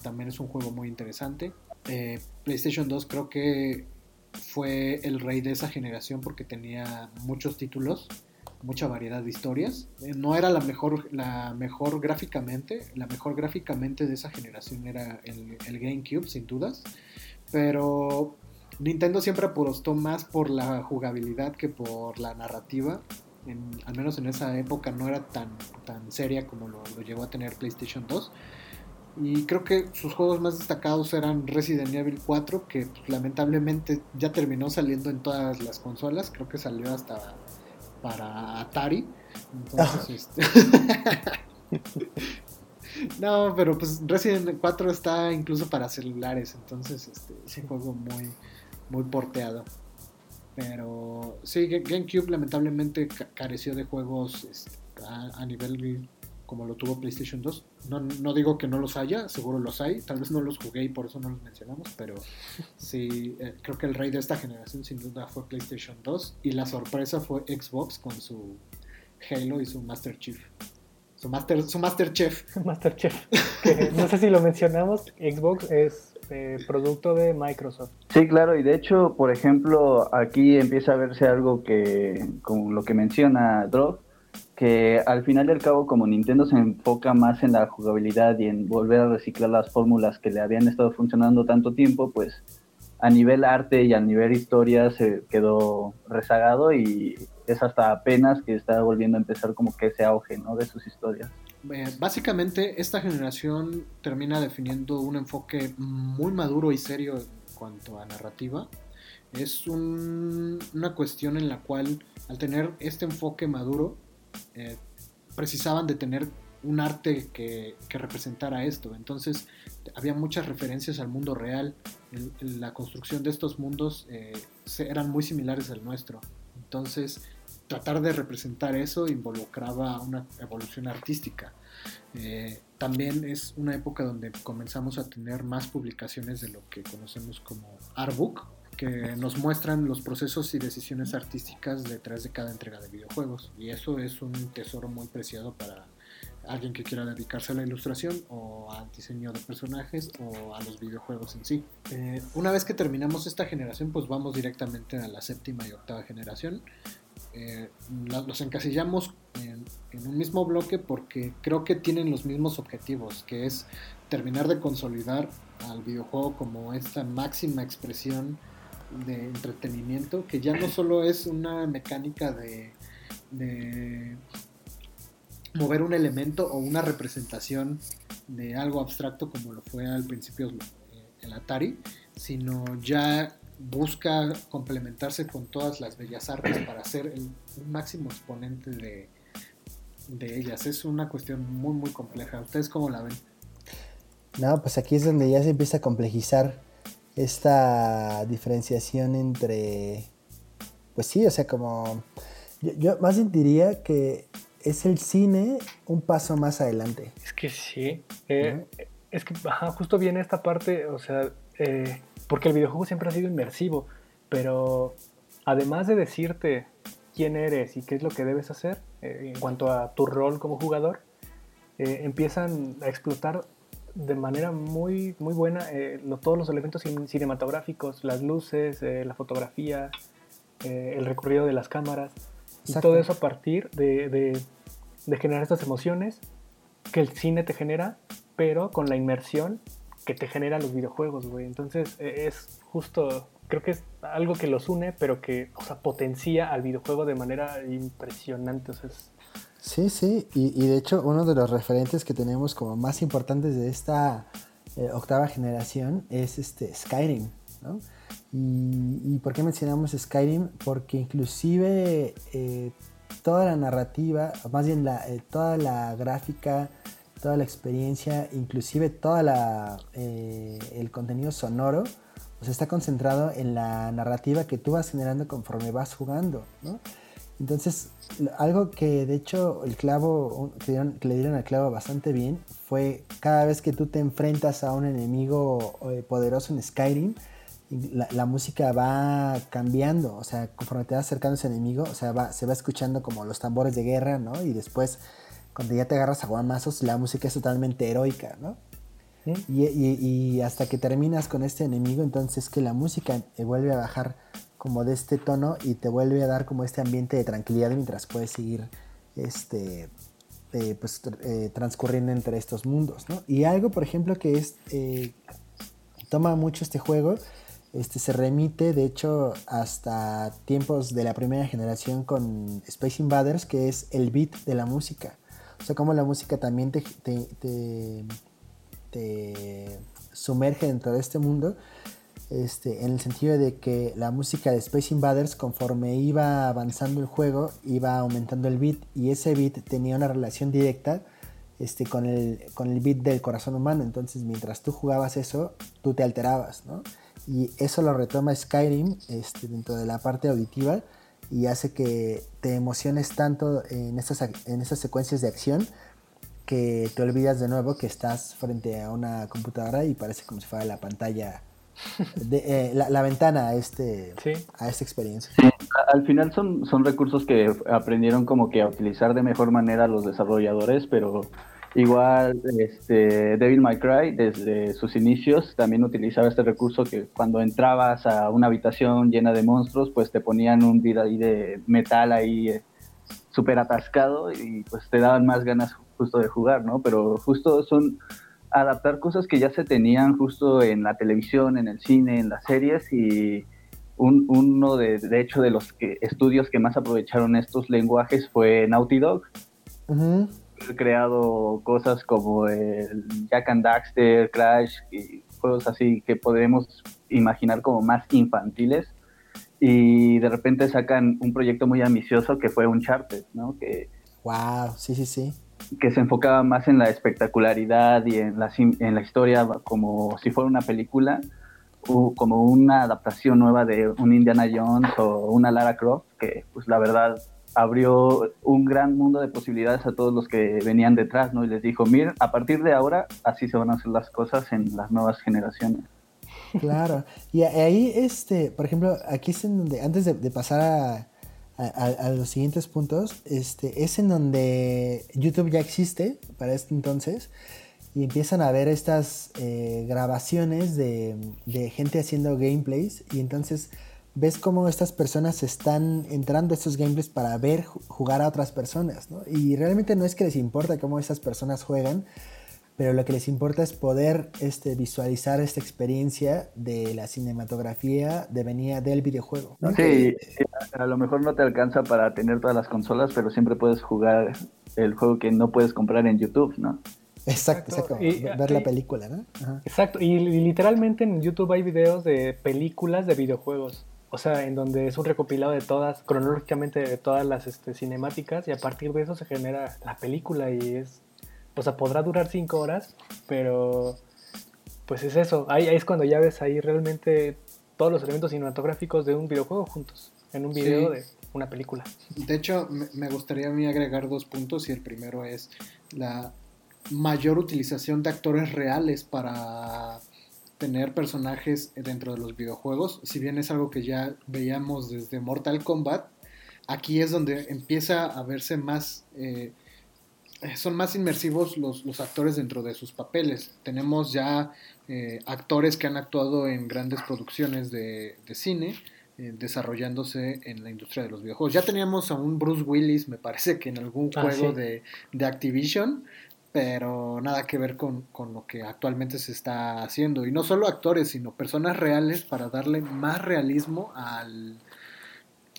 también es un juego muy interesante. Eh, PlayStation 2 creo que fue el rey de esa generación porque tenía muchos títulos, mucha variedad de historias. Eh, no era la mejor, la mejor gráficamente, la mejor gráficamente de esa generación era el, GameCube, sin dudas. Pero Nintendo siempre apostó más por la jugabilidad que por la narrativa. al menos en esa época no era tan, tan seria como lo, lo llegó a tener PlayStation 2. Y creo que sus juegos más destacados eran Resident Evil 4, que pues, lamentablemente ya terminó saliendo en todas las consolas. Creo que salió hasta para Atari. Entonces, ah. este... no, pero pues Resident 4 está incluso para celulares. Entonces, este, es un juego muy, muy porteado. Pero sí, GameCube lamentablemente careció de juegos este, a, nivel como lo tuvo PlayStation 2. No, no, digo que no los haya, seguro los hay. Tal vez no los jugué y por eso no los mencionamos, pero sí, eh, creo que el rey de esta generación sin duda fue PlayStation 2 y la sorpresa fue Xbox con su Halo y su Master Chief. Su Master, su Master Chef. Master Chef. no sé si lo mencionamos, Xbox es eh, producto de Microsoft. Sí, claro, y de hecho, por ejemplo, aquí empieza a verse algo que, como lo que menciona Drog, que al final del cabo, como Nintendo se enfoca más en la jugabilidad y en volver a reciclar las fórmulas que le habían estado funcionando tanto tiempo, pues a nivel arte y a nivel historia se quedó rezagado y es hasta apenas que está volviendo a empezar como que ese auge ¿no? de sus historias. básicamente esta generación termina definiendo un enfoque muy maduro y serio en cuanto a narrativa. Es una cuestión en la cual al tener este enfoque maduro eh, precisaban de tener un arte que, representara esto. Entonces había muchas referencias al mundo real. la construcción de estos mundos eh, eran muy similares al nuestro. Entonces tratar de representar eso involucraba una evolución artística. Eh, también es una época donde comenzamos a tener más publicaciones de lo que conocemos como artbook, que nos muestran los procesos y decisiones artísticas detrás de cada entrega de videojuegos. Y eso es un tesoro muy preciado para alguien que quiera dedicarse a la ilustración o al diseño de personajes o a los videojuegos en sí. Eh, una vez que terminamos esta generación, pues vamos directamente a la séptima y octava generación, eh, los encasillamos en, un mismo bloque porque creo que tienen los mismos objetivos, que es terminar de consolidar al videojuego como esta máxima expresión de entretenimiento, que ya no solo es una mecánica de, de mover un elemento o una representación de algo abstracto como lo fue al principio el Atari, sino ya busca complementarse con todas las bellas artes para ser el máximo exponente de, de ellas. Es una cuestión muy, muy compleja. ¿Ustedes cómo la ven? No, pues aquí es donde ya se empieza a complejizar esta diferenciación entre, pues sí, o sea, como, yo, más bien diría que es el cine un paso más adelante. Es que sí, eh, es que justo viene esta parte, o sea, eh, porque el videojuego siempre ha sido inmersivo, pero además de decirte quién eres y qué es lo que debes hacer eh, en cuanto a tu rol como jugador, empiezan a explotar de manera muy, muy buena eh, todos los elementos cinematográficos, las luces, la fotografía, el recorrido de las cámaras, y todo eso a partir de generar estas emociones que el cine te genera, pero con la inmersión que te genera los videojuegos, güey. Entonces e, es justo, creo que es algo que los une, pero que, o sea, potencia al videojuego de manera impresionante. O sea, Sí, sí, y, de hecho uno de los referentes que tenemos como más importantes de esta eh, octava generación es este Skyrim, ¿no? Y, por qué mencionamos Skyrim? Porque inclusive eh, toda la narrativa, más bien la, eh, toda la gráfica, toda la experiencia, inclusive todo eh, el contenido sonoro, pues está concentrado en la narrativa que tú vas generando conforme vas jugando, ¿no? Entonces, algo que de hecho el clavo, que, le dieron al clavo bastante bien, fue cada vez que tú te enfrentas a un enemigo eh, poderoso en Skyrim, la, la, música va cambiando, o sea, conforme te vas acercando a ese enemigo, o sea, se va escuchando como los tambores de guerra, ¿no? Y después cuando ya te agarras a guamazos, la música es totalmente heroica, ¿no? Y, hasta que terminas con este enemigo, entonces que la música vuelve a bajar como de este tono y te vuelve a dar como este ambiente de tranquilidad mientras puedes seguir este, eh, pues, eh, transcurriendo entre estos mundos. Y algo, por ejemplo, que es, eh, toma mucho este juego, este, se remite, de hecho, hasta tiempos de la primera generación con Space Invaders, que es el beat de la música. O sea, como la música también te, te, sumerge dentro de este mundo. Este, en el sentido de que la música de Space Invaders, conforme iba avanzando el juego, iba aumentando el beat y ese beat tenía una relación directa este, con, el, con el beat del corazón humano. Entonces, mientras tú jugabas eso, tú te alterabas, ¿no? y eso lo retoma Skyrim este, dentro de la parte auditiva y hace que te emociones tanto en estas, en secuencias de acción que te olvidas de nuevo que estás frente a una computadora y parece como si fuera la pantalla, de, eh, la, ventana a, este, a esta experiencia. al final son, son recursos que aprendieron como que a utilizar de mejor manera los desarrolladores, pero Igual, este, Devil May Cry, desde sus inicios, también utilizaba este recurso que cuando entrabas a una habitación llena de monstruos, pues te ponían un vid ahí de metal ahí eh, súper atascado y pues te daban más ganas justo de jugar, ¿no? Pero justo son adaptar cosas que ya se tenían justo en la televisión, en el cine, en las series y uno de, de hecho de los estudios que más aprovecharon estos lenguajes fue Naughty Dog creado cosas como el Jack and Daxter, Crash y juegos así que podemos imaginar como más infantiles y de repente sacan un proyecto muy ambicioso que fue Uncharted, ¿no? Que, wow, sí, sí, sí. Que se enfocaba más en la espectacularidad y en la, en la historia como si fuera una película, o como una adaptación nueva de un Indiana Jones o una Lara Croft, que pues la verdad abrió un gran mundo de posibilidades a todos los que venían detrás, ¿no? Y les dijo, miren, a partir de ahora así se van a hacer las cosas en las nuevas generaciones. Claro, y ahí, este, por ejemplo, aquí es en donde, antes de, pasar a, los siguientes puntos, este, es en donde YouTube ya existe para este entonces y empiezan a ver estas eh, grabaciones de, de gente haciendo gameplays y entonces ves cómo estas personas están entrando a estos gameplays para ver jugar a otras personas, ¿no? Y realmente no es que les importa cómo esas personas juegan, pero lo que les importa es poder este, visualizar esta experiencia de la cinematografía de venía del videojuego. Sí, a lo mejor no te alcanza para tener todas las consolas, pero siempre puedes jugar el juego que no puedes comprar en YouTube, ¿no? Exacto, exacto. ver la película, ¿no? Exacto, y literalmente en YouTube hay videos de películas de videojuegos. O sea, en donde es un recopilado de todas, cronológicamente de todas las este, cinemáticas y a partir de eso se genera la película y es, o sea, podrá durar cinco horas, pero pues es eso, ahí, es cuando ya ves ahí realmente todos los elementos cinematográficos de un videojuego juntos, en un video de una película. De hecho, me gustaría a mí agregar dos puntos y el primero es la mayor utilización de actores reales para tener personajes dentro de los videojuegos, si bien es algo que ya veíamos desde Mortal Kombat, aquí es donde empieza a verse más, eh, son más inmersivos los, los, actores dentro de sus papeles. Tenemos ya eh, actores que han actuado en grandes producciones de, cine, eh, desarrollándose en la industria de los videojuegos. Ya teníamos a un Bruce Willis, me parece que en algún ah, juego de, de Activision, pero nada que ver con, lo que actualmente se está haciendo. Y no solo actores, sino personas reales para darle más realismo al,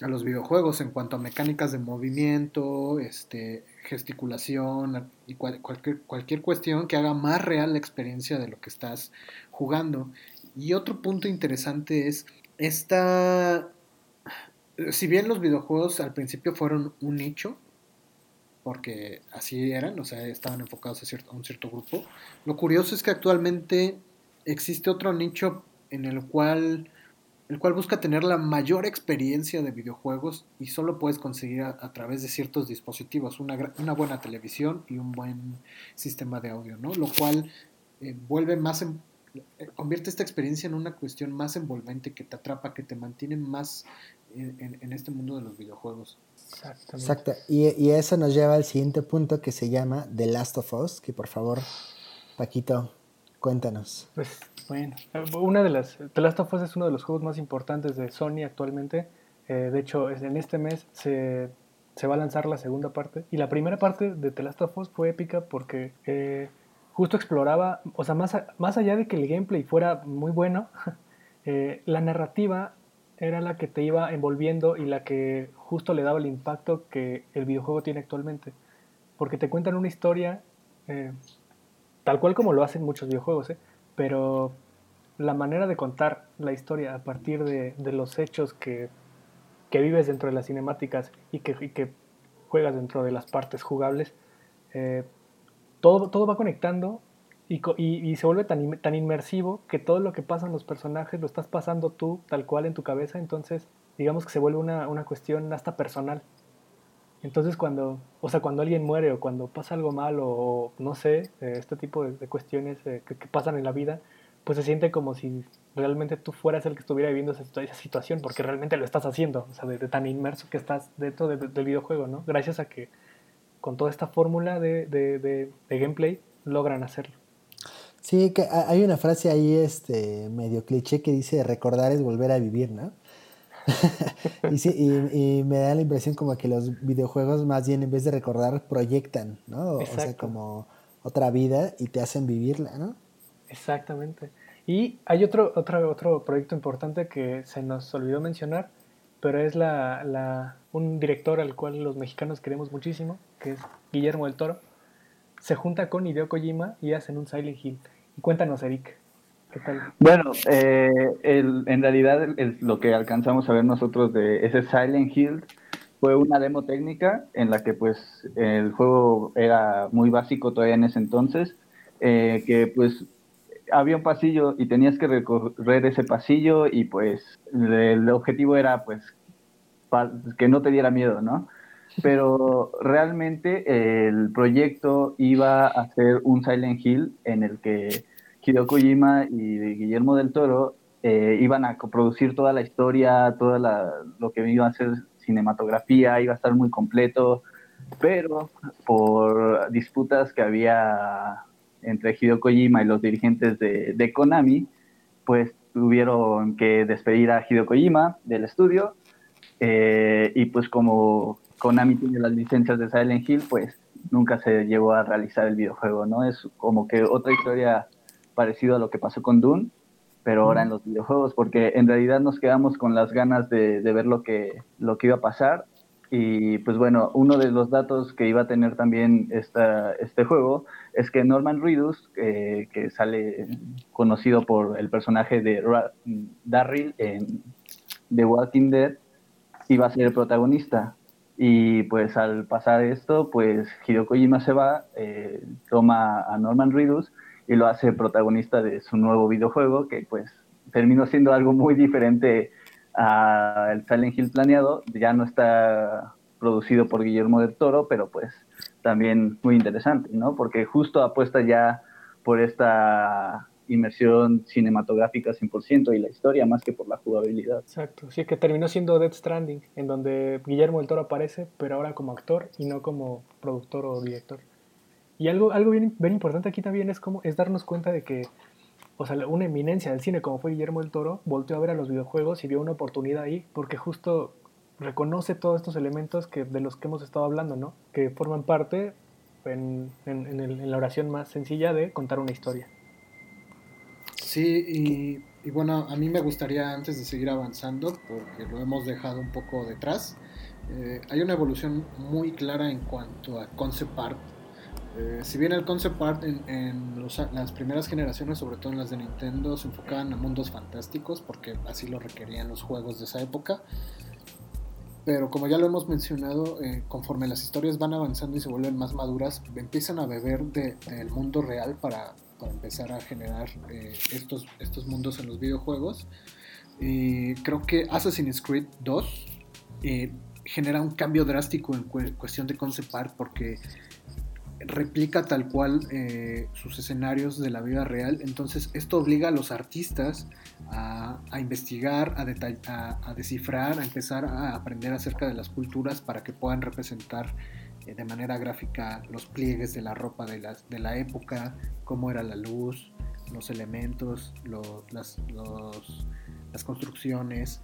a los videojuegos en cuanto a mecánicas de movimiento, este, gesticulación y cualquier, cualquier cuestión que haga más real la experiencia de lo que estás jugando. Y otro punto interesante es esta... Si bien los videojuegos al principio fueron un nicho, porque así eran, o sea, estaban enfocados a, cierto, un cierto grupo. Lo curioso es que actualmente existe otro nicho en el cual, el cual busca tener la mayor experiencia de videojuegos y solo puedes conseguir a, través de ciertos dispositivos, una, una, buena televisión y un buen sistema de audio, ¿no? Lo cual eh, vuelve más, en, eh, convierte esta experiencia en una cuestión más envolvente que te atrapa, que te mantiene más en, este mundo de los videojuegos. Exacto. Y, eso nos lleva al siguiente punto que se llama The Last of Us, que por favor, Paquito, cuéntanos. Pues bueno, una de las, The Last of Us es uno de los juegos más importantes de Sony actualmente. Eh, de hecho, en este mes se, va a lanzar la segunda parte. Y la primera parte de The Last of Us fue épica porque eh, justo exploraba, o sea, más, más allá de que el gameplay fuera muy bueno, eh, la narrativa era la que te iba envolviendo y la que justo le daba el impacto que el videojuego tiene actualmente. Porque te cuentan una historia eh, tal cual como lo hacen muchos videojuegos, ¿eh? pero la manera de contar la historia a partir de, los hechos que, vives dentro de las cinemáticas y que, que, juegas dentro de las partes jugables, eh, todo, todo va conectando y, se vuelve tan, tan inmersivo que todo lo que pasa en los personajes lo estás pasando tú tal cual en tu cabeza, entonces digamos que se vuelve una, una cuestión hasta personal. Entonces cuando, o sea, cuando alguien muere o cuando pasa algo mal o, no sé, eh, este tipo de, cuestiones eh, que, pasan en la vida, pues se siente como si realmente tú fueras el que estuviera viviendo esa, situación, porque realmente lo estás haciendo, o sea, de, tan inmerso que estás dentro del videojuego, ¿no? Gracias a que con toda esta fórmula de, de gameplay logran hacerlo. Sí, que hay una frase ahí este, medio cliché que dice recordar es volver a vivir, ¿no? y, sí, y, me da la impresión como que los videojuegos más bien en vez de recordar proyectan, ¿no? O sea, como otra vida y te hacen vivirla, ¿no? Exactamente. Y hay otro, otro, otro proyecto importante que se nos olvidó mencionar, pero es la, la, un director al cual los mexicanos queremos muchísimo, que es Guillermo del Toro. Se junta con Hideo Kojima y hacen un Silent Hill. Y cuéntanos, Eric, bueno, eh, en realidad lo que alcanzamos a ver nosotros de ese Silent Hill fue una demo técnica en la que pues el juego era muy básico todavía en ese entonces, eh, que pues había un pasillo y tenías que recorrer ese pasillo y pues el objetivo era pues que no te diera miedo, ¿no? Pero realmente el proyecto iba a ser un Silent Hill en el que Hideo Kojima y Guillermo del Toro eh, iban a producir toda la historia, todo lo que iba a ser cinematografía, iba a estar muy completo, pero por disputas que había entre Hideo Kojima y los dirigentes de, Konami, pues tuvieron que despedir a Hideo Kojima del estudio eh, y pues como Konami tiene las licencias de Silent Hill, pues nunca se llegó a realizar el videojuego, ¿no? Es como que otra historia parecido a lo que pasó con Dune, pero ahora en los videojuegos, porque en realidad nos quedamos con las ganas de, ver lo que, lo que iba a pasar. Y pues bueno, uno de los datos que iba a tener también esta, este juego es que Norman Reedus, que sale conocido por el personaje de Darryl en The Walking Dead, iba a ser el protagonista. Y pues al pasar esto, pues Hideo Kojima se va, eh, toma a Norman Reedus y lo hace protagonista de su nuevo videojuego, que pues terminó siendo algo muy diferente al Silent Hill planeado. Ya no está producido por Guillermo del Toro, pero pues también muy interesante, ¿no? Porque justo apuesta ya por esta inmersión cinematográfica 100% y la historia más que por la jugabilidad. Exacto, sí, que terminó siendo Dead Stranding, en donde Guillermo del Toro aparece, pero ahora como actor y no como productor o director. Y algo, algo bien, bien importante aquí también es, como, es darnos cuenta de que, o sea, una eminencia del cine como fue Guillermo del Toro, volteó a ver a los videojuegos y vio una oportunidad ahí, porque justo reconoce todos estos elementos que, de los que hemos estado hablando, ¿no? Que forman parte en, en, la oración más sencilla de contar una historia. Sí, y, y, bueno, a mí me gustaría, antes de seguir avanzando, porque lo hemos dejado un poco detrás, eh, hay una evolución muy clara en cuanto a concept art eh, si bien el concept art en, las primeras generaciones, sobre todo en las de Nintendo, se enfocaban a mundos fantásticos porque así lo requerían los juegos de esa época. Pero como ya lo hemos mencionado, eh, conforme las historias van avanzando y se vuelven más maduras, empiezan a beber del mundo real para, empezar a generar eh, estos, estos mundos en los videojuegos. Y creo que Assassin's Creed 2 genera un cambio drástico en cuestión de concept art porque replica tal cual eh, sus escenarios de la vida real. Entonces esto obliga a los artistas a, investigar, a, descifrar, a empezar a aprender acerca de las culturas para que puedan representar eh, de manera gráfica los pliegues de la ropa de la época, cómo era la luz, los elementos, las, las construcciones.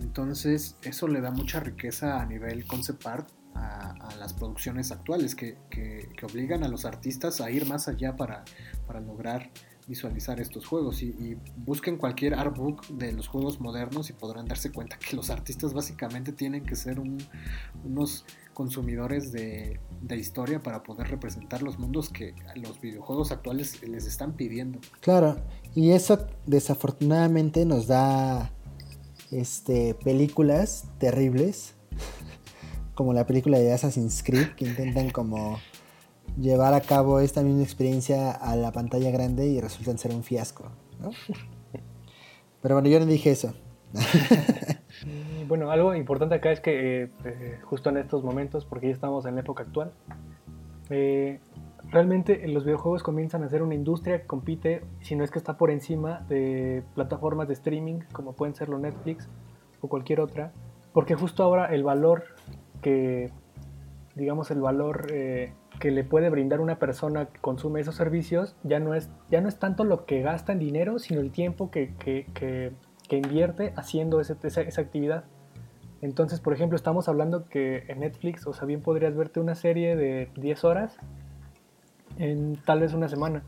Entonces eso le da mucha riqueza a nivel concept art a, las producciones actuales que, que, obligan a los artistas a ir más allá para, para lograr visualizar estos juegos y, busquen cualquier artbook de los juegos modernos y podrán darse cuenta que los artistas básicamente tienen que ser unos consumidores de, de, historia para poder representar los mundos que los videojuegos actuales les están pidiendo. Claro, y eso desafortunadamente nos da este películas terribles como la película de Assassin's Creed, que intentan como llevar a cabo esta misma experiencia a la pantalla grande y resultan ser un fiasco. ¿no? Pero bueno, yo no dije eso. bueno, algo importante acá es que eh, eh, justo en estos momentos, porque ya estamos en la época actual, eh, realmente los videojuegos comienzan a ser una industria que compite, si no es que está por encima de plataformas de streaming como pueden ser los Netflix o cualquier otra, porque justo ahora el valor que, digamos, el valor que le puede brindar una persona que consume esos servicios ya no es, ya no es tanto lo que gasta en dinero, sino el tiempo que, que, que, invierte haciendo esa, esa, actividad. Entonces, por ejemplo, estamos hablando que en Netflix, o sea, bien podrías verte una serie de 10 horas en tal vez una semana.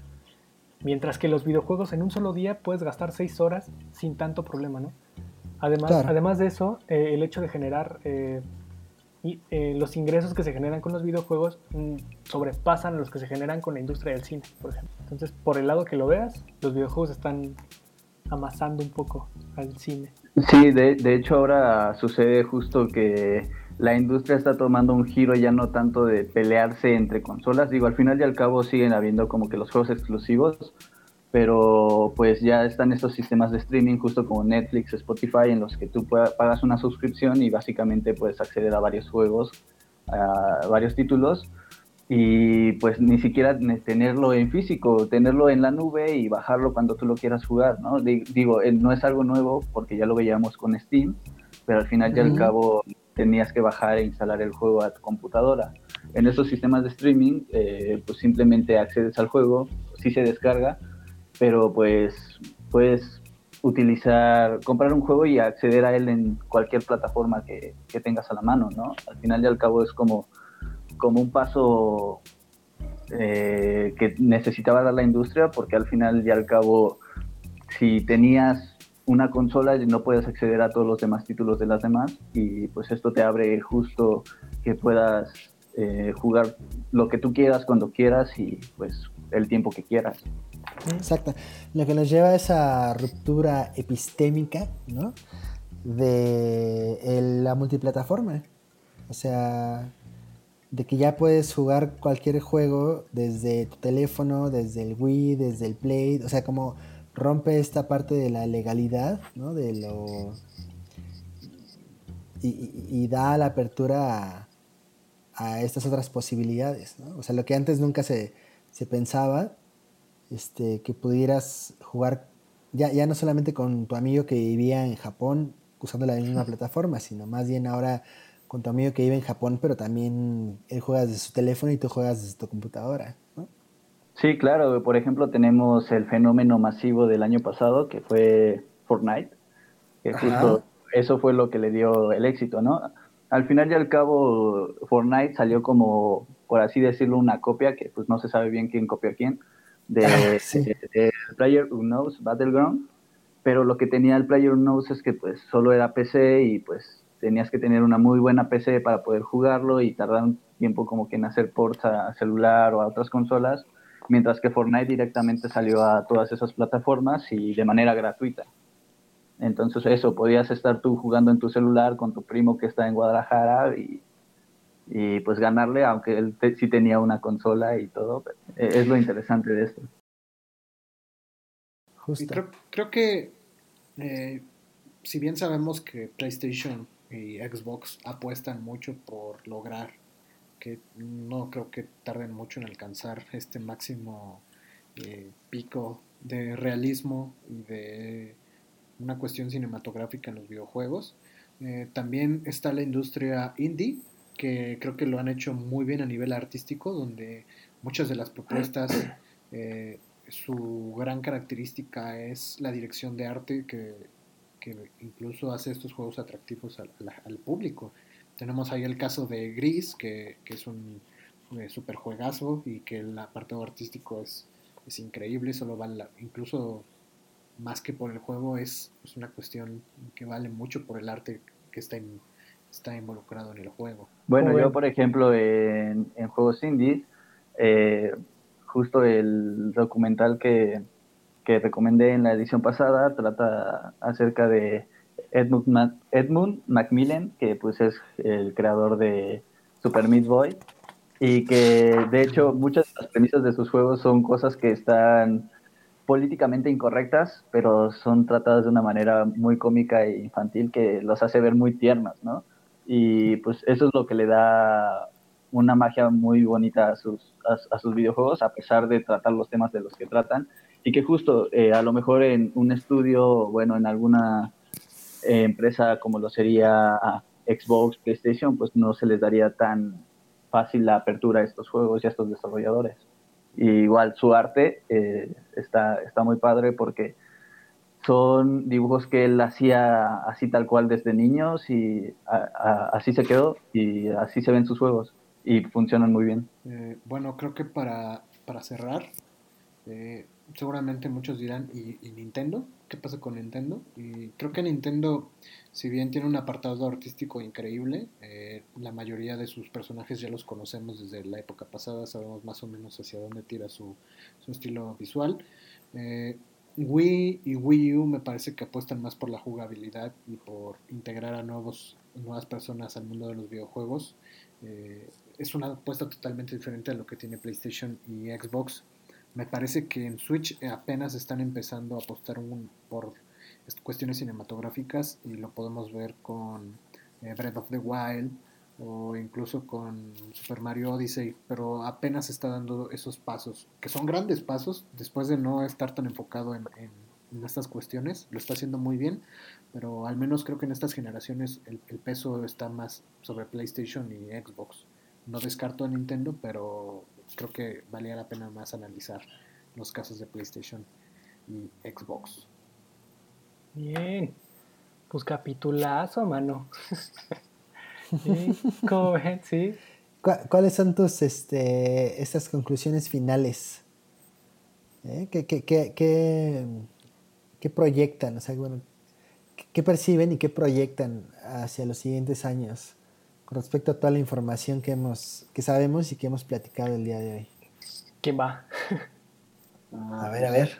Mientras que los videojuegos en un solo día puedes gastar 6 horas sin tanto problema, ¿no? Además, además de eso, eh, el hecho de generar eh, y eh, los ingresos que se generan con los videojuegos mm, sobrepasan los que se generan con la industria del cine, por ejemplo. Entonces, por el lado que lo veas, los videojuegos están amasando un poco al cine. Sí, de, de hecho ahora sucede justo que la industria está tomando un giro ya no tanto de pelearse entre consolas, digo, al final y al cabo siguen habiendo como que los juegos exclusivos, pero pues ya están estos sistemas de streaming justo como Netflix, Spotify, en los que tú pagas una suscripción y básicamente puedes acceder a varios juegos, a varios títulos y pues ni siquiera tenerlo en físico, tenerlo en la nube y bajarlo cuando tú lo quieras jugar, ¿no? Digo, eh, no es algo nuevo porque ya lo veíamos con Steam, pero al final y al cabo tenías que bajar e instalar el juego a tu computadora. En esos sistemas de streaming, eh, pues simplemente accedes al juego, sí se descarga, pero pues puedes utilizar, comprar un juego y acceder a él en cualquier plataforma que, tengas a la mano, ¿no? Al final y al cabo es como, como un paso eh, que necesitaba dar la industria porque al final y al cabo si tenías una consola no puedes acceder a todos los demás títulos de las demás y pues esto te abre justo que puedas eh, jugar lo que tú quieras cuando quieras y pues el tiempo que quieras. Exacto. Lo que nos lleva a esa ruptura epistémica, ¿no? De la multiplataforma. O sea, de que ya puedes jugar cualquier juego desde tu teléfono, desde el Wii, desde el Play. O sea, como rompe esta parte de la legalidad, ¿no? De lo... Y, da la apertura a, a, estas otras posibilidades, ¿no? O sea, lo que antes nunca se, se pensaba, este, que pudieras jugar ya, ya no solamente con tu amigo que vivía en Japón usando la misma plataforma, sino más bien ahora con tu amigo que vive en Japón, pero también él juega desde su teléfono y tú juegas desde tu computadora. ¿no? Sí, claro. Por ejemplo, tenemos el fenómeno masivo del año pasado, que fue Fortnite, que justo eso fue lo que le dio el éxito, ¿no? Al final y al cabo, Fortnite salió como, por así decirlo, una copia, que pues no se sabe bien quién copió a quién, de, ah, Player Unknown's Battleground, pero lo que tenía el Player Unknown's es que pues solo era PC y pues tenías que tener una muy buena PC para poder jugarlo y tardar un tiempo como que en hacer ports a celular o a otras consolas, mientras que Fortnite directamente salió a todas esas plataformas y de manera gratuita. Entonces eso, podías estar tú jugando en tu celular con tu primo que está en Guadalajara y y pues ganarle, aunque él sí tenía una consola y todo, e, es lo interesante de esto. Creo, creo, que eh, si bien sabemos que PlayStation y Xbox apuestan mucho por lograr que no creo que tarden mucho en alcanzar este máximo eh, pico de realismo y de una cuestión cinematográfica en los videojuegos. Eh, también está la industria indie, que creo que lo han hecho muy bien a nivel artístico, donde muchas de las propuestas, eh, su gran característica es la dirección de arte que, incluso hace estos juegos atractivos al, público. Tenemos ahí el caso de Gris, que, es un eh, super juegazo y que el apartado artístico es, es increíble, solo vale incluso más que por el juego, es, es una cuestión que vale mucho por el arte que está en está involucrado en el juego. Bueno, yo por ejemplo en, juegos indies, eh, justo el documental que, que, recomendé en la edición pasada trata acerca de Edmund, Edmund Macmillan, que pues es el creador de Super Meat Boy, y que de hecho muchas de las premisas de sus juegos son cosas que están políticamente incorrectas, pero son tratadas de una manera muy cómica e infantil que los hace ver muy tiernas, ¿no? Y pues eso es lo que le da una magia muy bonita a sus, a, sus videojuegos, a pesar de tratar los temas de los que tratan, y que justo eh, a lo mejor en un estudio, bueno, en alguna eh, empresa como lo sería ah, Xbox, PlayStation, pues no se les daría tan fácil la apertura a estos juegos y a estos desarrolladores. Y igual su arte eh, está, está muy padre porque son dibujos que él hacía así tal cual desde niños y así se quedó y así se ven sus juegos y funcionan muy bien. Eh, bueno, creo que para, para cerrar, eh, seguramente muchos dirán, ¿y, Nintendo? ¿Qué pasa con Nintendo? Y creo que Nintendo, si bien tiene un apartado artístico increíble, eh, la mayoría de sus personajes ya los conocemos desde la época pasada, sabemos más o menos hacia dónde tira su, su estilo visual. Wii y Wii U me parece que apuestan más por la jugabilidad y por integrar a nuevos, nuevas personas al mundo de los videojuegos. Eh, es una apuesta totalmente diferente a lo que tiene PlayStation y Xbox. Me parece que en Switch apenas están empezando a apostar un, por cuestiones cinematográficas y lo podemos ver con eh, Breath of the Wild o incluso con Super Mario Odyssey, pero apenas está dando esos pasos, que son grandes pasos, después de no estar tan enfocado en, estas cuestiones, lo está haciendo muy bien, pero al menos creo que en estas generaciones el, peso está más sobre PlayStation y Xbox. No descarto a Nintendo, pero creo que valía la pena más analizar los casos de PlayStation y Xbox. Bien, pues capitulazo, mano. Sí, ¿Cuáles son tus este, estas conclusiones finales? ¿Eh? ¿Qué, qué, qué, qué, proyectan? O sea, bueno, ¿qué perciben y qué proyectan hacia los siguientes años con respecto a toda la información que hemos, que sabemos y que hemos platicado el día de hoy? ¿Quién va? a ver, a ver.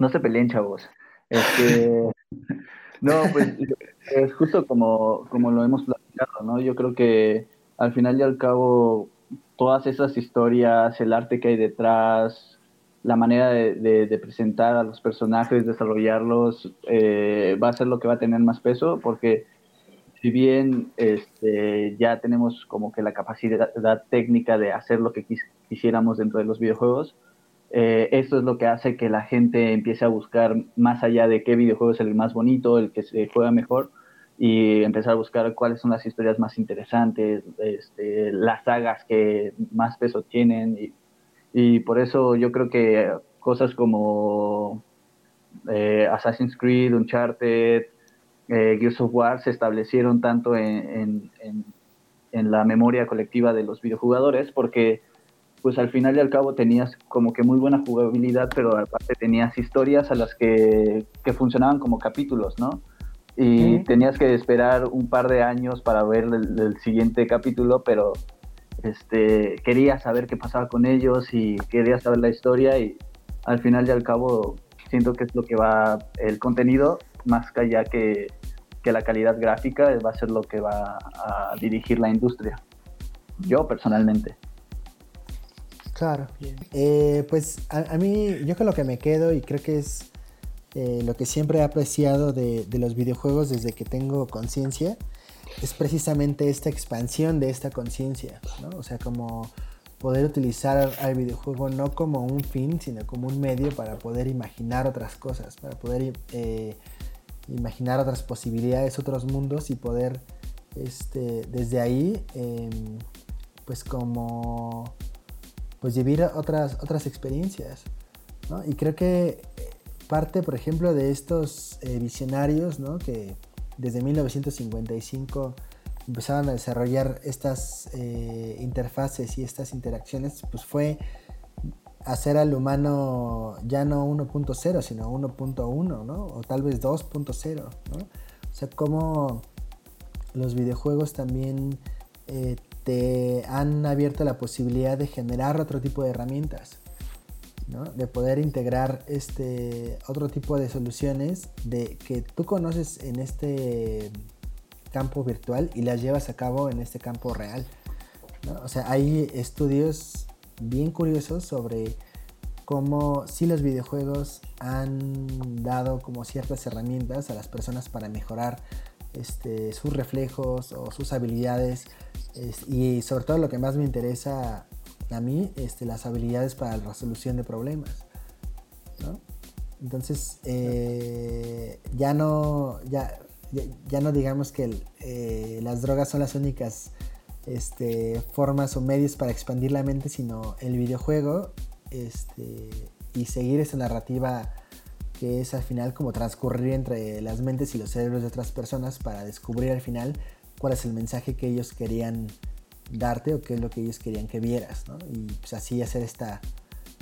No se peleen, chavos. Este, no, pues es justo como, como lo hemos platicado, ¿no? Yo creo que al final y al cabo, todas esas historias, el arte que hay detrás, la manera de, presentar a los personajes, desarrollarlos, eh, va a ser lo que va a tener más peso, porque si bien este, ya tenemos como que la capacidad técnica de hacer lo que quisiéramos dentro de los videojuegos, eh, esto es lo que hace que la gente empiece a buscar más allá de qué videojuego es el más bonito, el que se juega mejor, y empezar a buscar cuáles son las historias más interesantes, este, las sagas que más peso tienen. Y, por eso yo creo que cosas como eh, Assassin's Creed, Uncharted, eh, Gears of War se establecieron tanto en, en la memoria colectiva de los videojugadores porque pues al final y al cabo tenías como que muy buena jugabilidad, pero aparte tenías historias a las que, funcionaban como capítulos, ¿no? Y tenías que esperar un par de años para ver el, siguiente capítulo, pero este, querías saber qué pasaba con ellos y querías saber la historia y al final y al cabo siento que es lo que va el contenido, más que allá que, que la calidad gráfica, va a ser lo que va a dirigir la industria. Yo personalmente. Claro. Eh, pues a, mí, yo con lo que me quedo y creo que es eh, lo que siempre he apreciado de, los videojuegos desde que tengo conciencia, es precisamente esta expansión de esta conciencia, ¿no? O sea, como poder utilizar al videojuego no como un fin, sino como un medio para poder imaginar otras cosas, para poder eh, imaginar otras posibilidades, otros mundos y poder este, desde ahí, em, pues como pues vivir otras, otras experiencias. ¿no? Y creo que parte, por ejemplo, de estos eh, visionarios ¿no? que desde 1955 empezaron a desarrollar estas eh, interfaces y estas interacciones, pues fue hacer al humano ya no 1.0, sino 1.1, ¿no? O tal vez 2.0, ¿no? O sea, como los videojuegos también eh, te han abierto la posibilidad de generar otro tipo de herramientas, de poder integrar este otro tipo de soluciones de que tú conoces en este campo virtual y las llevas a cabo en este campo real. O sea, hay estudios bien curiosos sobre cómo si los videojuegos han dado como ciertas herramientas a las personas para mejorar este, sus reflejos o sus habilidades y sobre todo lo que más me interesa a mí, este, las habilidades para la resolución de problemas. Entonces, eh, ya no, ya, ya, no digamos que eh, las drogas son las únicas este, formas o medios para expandir la mente, sino el videojuego este, y seguir esa narrativa que es al final como transcurrir entre las mentes y los cerebros de otras personas para descubrir al final cuál es el mensaje que ellos querían darte o qué es lo que ellos querían que vieras, ¿no? Y pues así hacer esta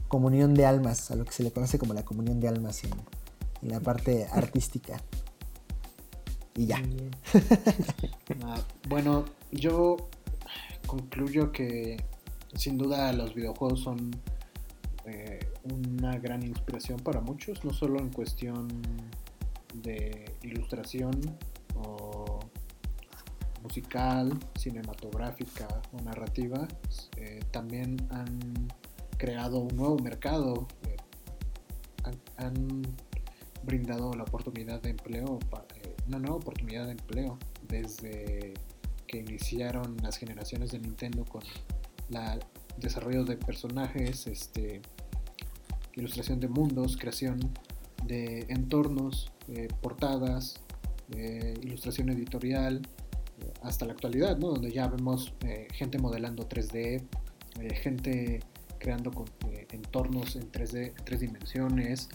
comunión de almas, a lo que se le conoce como la comunión de almas en, la parte artística. Y ya. Ah, bueno, yo concluyo que sin duda los videojuegos son eh, una gran inspiración para muchos, no solo en cuestión de ilustración o musical, cinematográfica o narrativa, eh, también han creado un nuevo mercado, eh, han, brindado la oportunidad de empleo, una nueva oportunidad de empleo desde que iniciaron las generaciones de Nintendo con el desarrollo de personajes, este, ilustración de mundos, creación de entornos, eh, portadas, eh, ilustración editorial, eh, hasta la actualidad, ¿no? donde ya vemos gente modelando 3D, gente creando entornos en 3D, tres dimensiones.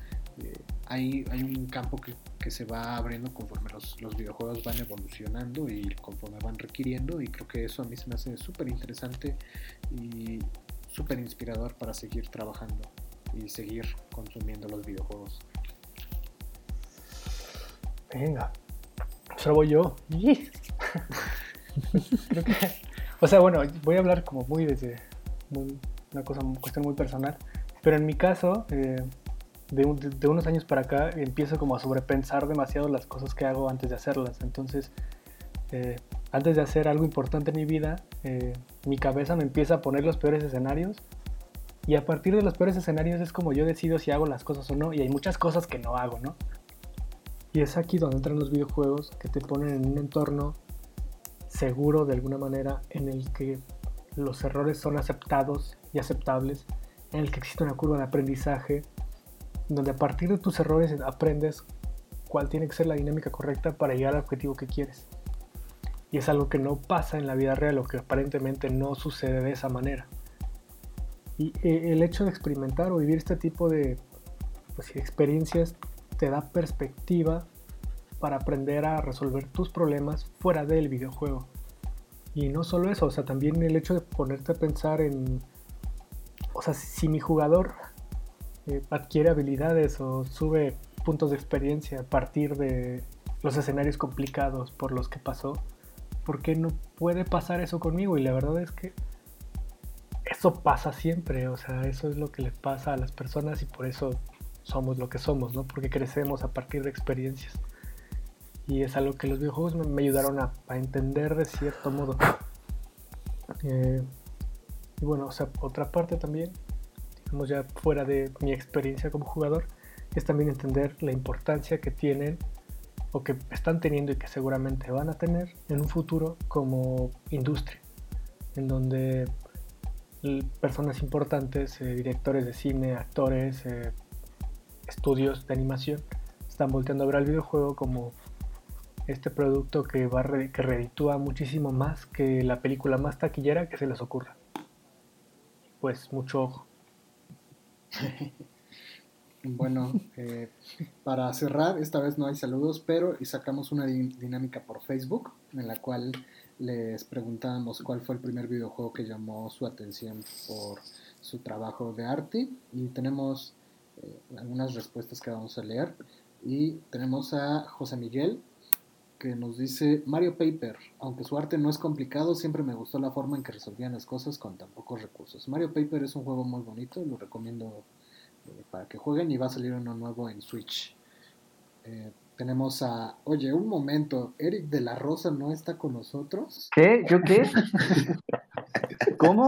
hay, hay un campo que que se va abriendo conforme los, los, videojuegos van evolucionando y conforme van requiriendo y creo que eso a mí se me hace súper interesante y súper inspirador para seguir trabajando y seguir consumiendo los videojuegos. Venga, solo yo. o sea, bueno, voy a hablar como muy desde una cosa, una cuestión muy personal, pero en mi caso, eh, de, unos años para acá empiezo como a sobrepensar demasiado las cosas que hago antes de hacerlas. Entonces, eh, antes de hacer algo importante en mi vida, eh, mi cabeza me empieza a poner los peores escenarios y a partir de los peores escenarios es como yo decido si hago las cosas o no y hay muchas cosas que no hago, ¿no? Y es aquí donde entran los videojuegos que te ponen en un entorno seguro de alguna manera en el que los errores son aceptados y aceptables, en el que existe una curva de aprendizaje, donde a partir de tus errores aprendes cuál tiene que ser la dinámica correcta para llegar al objetivo que quieres. Y es algo que no pasa en la vida real o que aparentemente no sucede de esa manera. Y eh, el hecho de experimentar o vivir este tipo de pues, experiencias te da perspectiva para aprender a resolver tus problemas fuera del videojuego. Y no solo eso, o sea, también el hecho de ponerte a pensar en, o sea, si mi jugador eh, adquiere habilidades o sube puntos de experiencia a partir de los escenarios complicados por los que pasó, ¿por qué no puede pasar eso conmigo? Y la verdad es que eso pasa siempre, o sea, eso es lo que le pasa a las personas y por eso somos lo que somos, ¿no? Porque crecemos a partir de experiencias. Y es algo que los videojuegos me, ayudaron a, entender de cierto modo. Eh, y bueno, o sea, otra parte también ya fuera de mi experiencia como jugador, es también entender la importancia que tienen o que están teniendo y que seguramente van a tener en un futuro como industria, en donde personas importantes, eh, directores de cine, actores, eh, estudios de animación, están volteando a ver al videojuego como este producto que, va que reditúa muchísimo más que la película más taquillera que se les ocurra. Pues mucho ojo. bueno, eh, para cerrar, esta vez no hay saludos, pero sacamos una dinámica por Facebook en la cual les preguntábamos cuál fue el primer videojuego que llamó su atención por su trabajo de arte y tenemos eh, algunas respuestas que vamos a leer y tenemos a José Miguel que nos dice Mario Paper, aunque su arte no es complicado, siempre me gustó la forma en que resolvían las cosas con tan pocos recursos. Mario Paper es un juego muy bonito, lo recomiendo eh, para que jueguen y va a salir uno nuevo en Switch. Eh, tenemos a, oye, un momento, Eric de la Rosa no está con nosotros. ¿Qué? ¿Yo qué? ¿Cómo?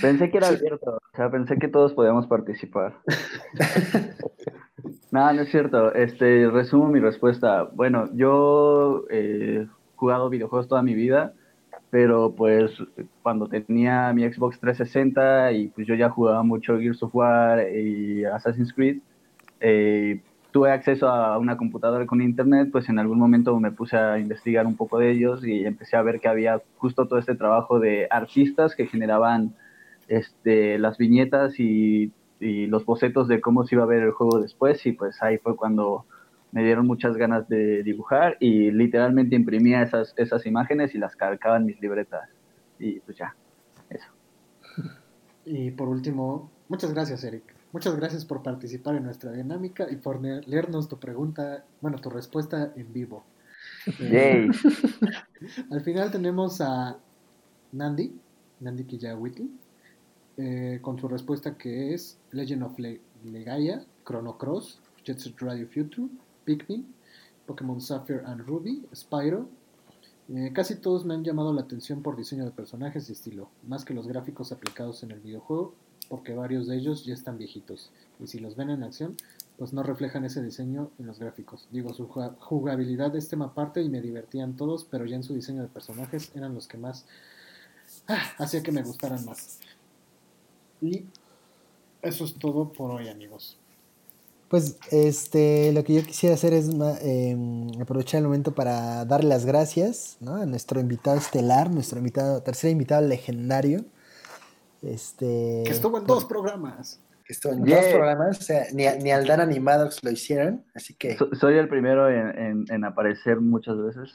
Pensé que era abierto, o sea, pensé que todos podíamos participar. No, no es cierto. Este, resumo mi respuesta. Bueno, yo eh, he jugado videojuegos toda mi vida, pero pues cuando tenía mi Xbox 360 y pues yo ya jugaba mucho Gears of War y Assassin's Creed, eh, tuve acceso a una computadora con internet, pues en algún momento me puse a investigar un poco de ellos y empecé a ver que había justo todo este trabajo de artistas que generaban este, las viñetas y, y los bocetos de cómo se iba a ver el juego después y pues ahí fue cuando me dieron muchas ganas de dibujar y literalmente imprimía esas, esas imágenes y las calcaba en mis libretas y pues ya, eso. Y por último, muchas gracias Eric. Muchas gracias por participar en nuestra dinámica y por leernos tu pregunta, bueno, tu respuesta en vivo. Eh, Yay. Al final tenemos a Nandi, Nandi Kijawiti, eh, con su respuesta que es Legend of Le Legaia, Chrono Cross, Jet Set Radio Future, Pikmin, Pokémon Sapphire and Ruby, Spyro. Eh, casi todos me han llamado la atención por diseño de personajes y estilo, más que los gráficos aplicados en el videojuego, porque varios de ellos ya están viejitos, y si los ven en acción, pues no reflejan ese diseño en los gráficos. Digo, su juga- jugabilidad es tema aparte y me divertían todos, pero ya en su diseño de personajes eran los que más ah, hacía que me gustaran más. Y eso es todo por hoy, amigos. Pues este, lo que yo quisiera hacer es em, aprovechar el momento para darle las gracias a nuestro invitado estelar, nuestro invitado, tercer invitado legendario. Este, Que estuvo en por- dos programas. que estuvo en Yeah. dos programas, o sea, ni, ni Aldana ni Maddox lo hicieron, así que So- soy el primero en, en- en aparecer muchas veces.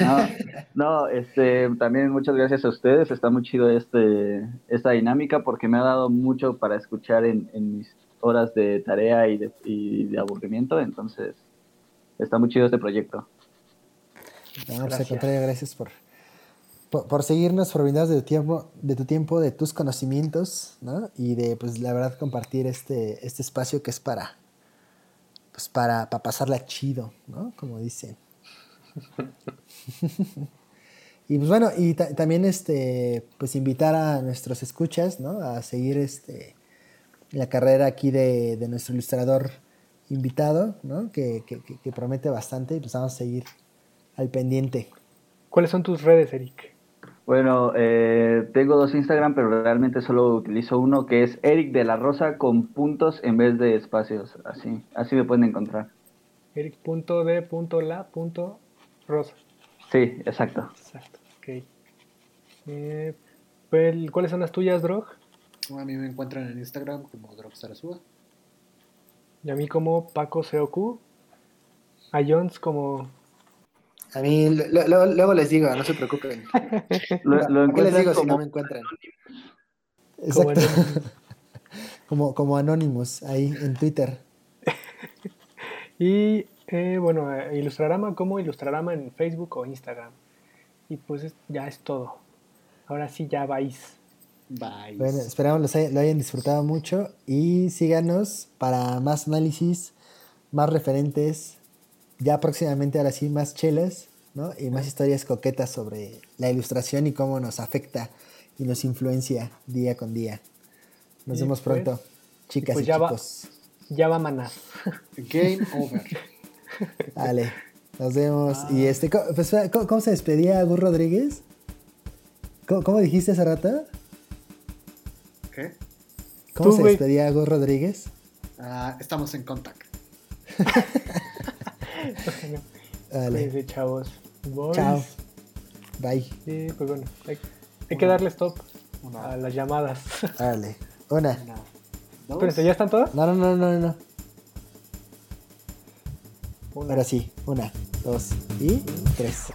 No, no, este, también muchas gracias a ustedes. Está muy chido este, esta dinámica porque me ha dado mucho para escuchar en, en mis horas de tarea y de, y de aburrimiento. Entonces, está muy chido este proyecto. No, al Gracias. contrario, gracias por, por, seguirnos, por brindarnos de tu tiempo, de tu tiempo, de tus conocimientos, ¿no? Y de, pues, la verdad, compartir este, este espacio que es para, pues, para, para pasarla chido, ¿no? Como dicen. y pues bueno, y ta- también, este, pues, invitar a nuestros escuchas, ¿no? A seguir, este, la carrera aquí de, de nuestro ilustrador invitado, ¿no? Que, que- que promete bastante y pues vamos a seguir al pendiente. ¿Cuáles son tus redes, Eric? Bueno, eh, tengo dos Instagram, pero realmente solo utilizo uno que es Eric de la Rosa con puntos en vez de espacios. Así, así me pueden encontrar. Eric.d.la.rosa. Sí, exacto. Exacto, ok. Eh, ¿Cuáles son las tuyas, Drog? A mí me encuentran en Instagram como Dropstarasua. Y a mí como Paco COQ. A Jones como... A mí lo- lo- lo- luego les digo, no se preocupen. Lo, lo ¿Qué les digo encuentran si no como me encuentran? como Exacto. Como, como Anonymous, ahí en Twitter. Y eh, bueno, eh, Ilustrarama como Ilustrarama en Facebook o Instagram. Y pues es- ya es todo. Ahora sí ya vais. Bye. Bueno, esperamos los hay- lo hayan disfrutado mucho y síganos para más análisis, más referentes, ya próximamente ahora sí más chelas, ¿no? Y más historias coquetas sobre la ilustración y cómo nos afecta y nos influencia día con día. Nos Y vemos pues- pronto, chicas pues y ya va. chicos. Ya va maná. Game over. Dale, nos vemos. Ah. Y este, co- pues, ¿cómo, cómo se despedía Gus Rodríguez? ¿Cómo, cómo dijiste hace rato? ¿Qué? ¿Cómo Tú, se despedía Gus Rodríguez? Ah, estamos en Dale, Cuídense, chavos. Boys. chao. Bye. Y pues bueno, hay, hay que darle stop Una, a las llamadas. Dale. Una. una. Espérense, ¿ya están todas? No, no, no, no, no. Una. Ahora sí. Una, dos y tres.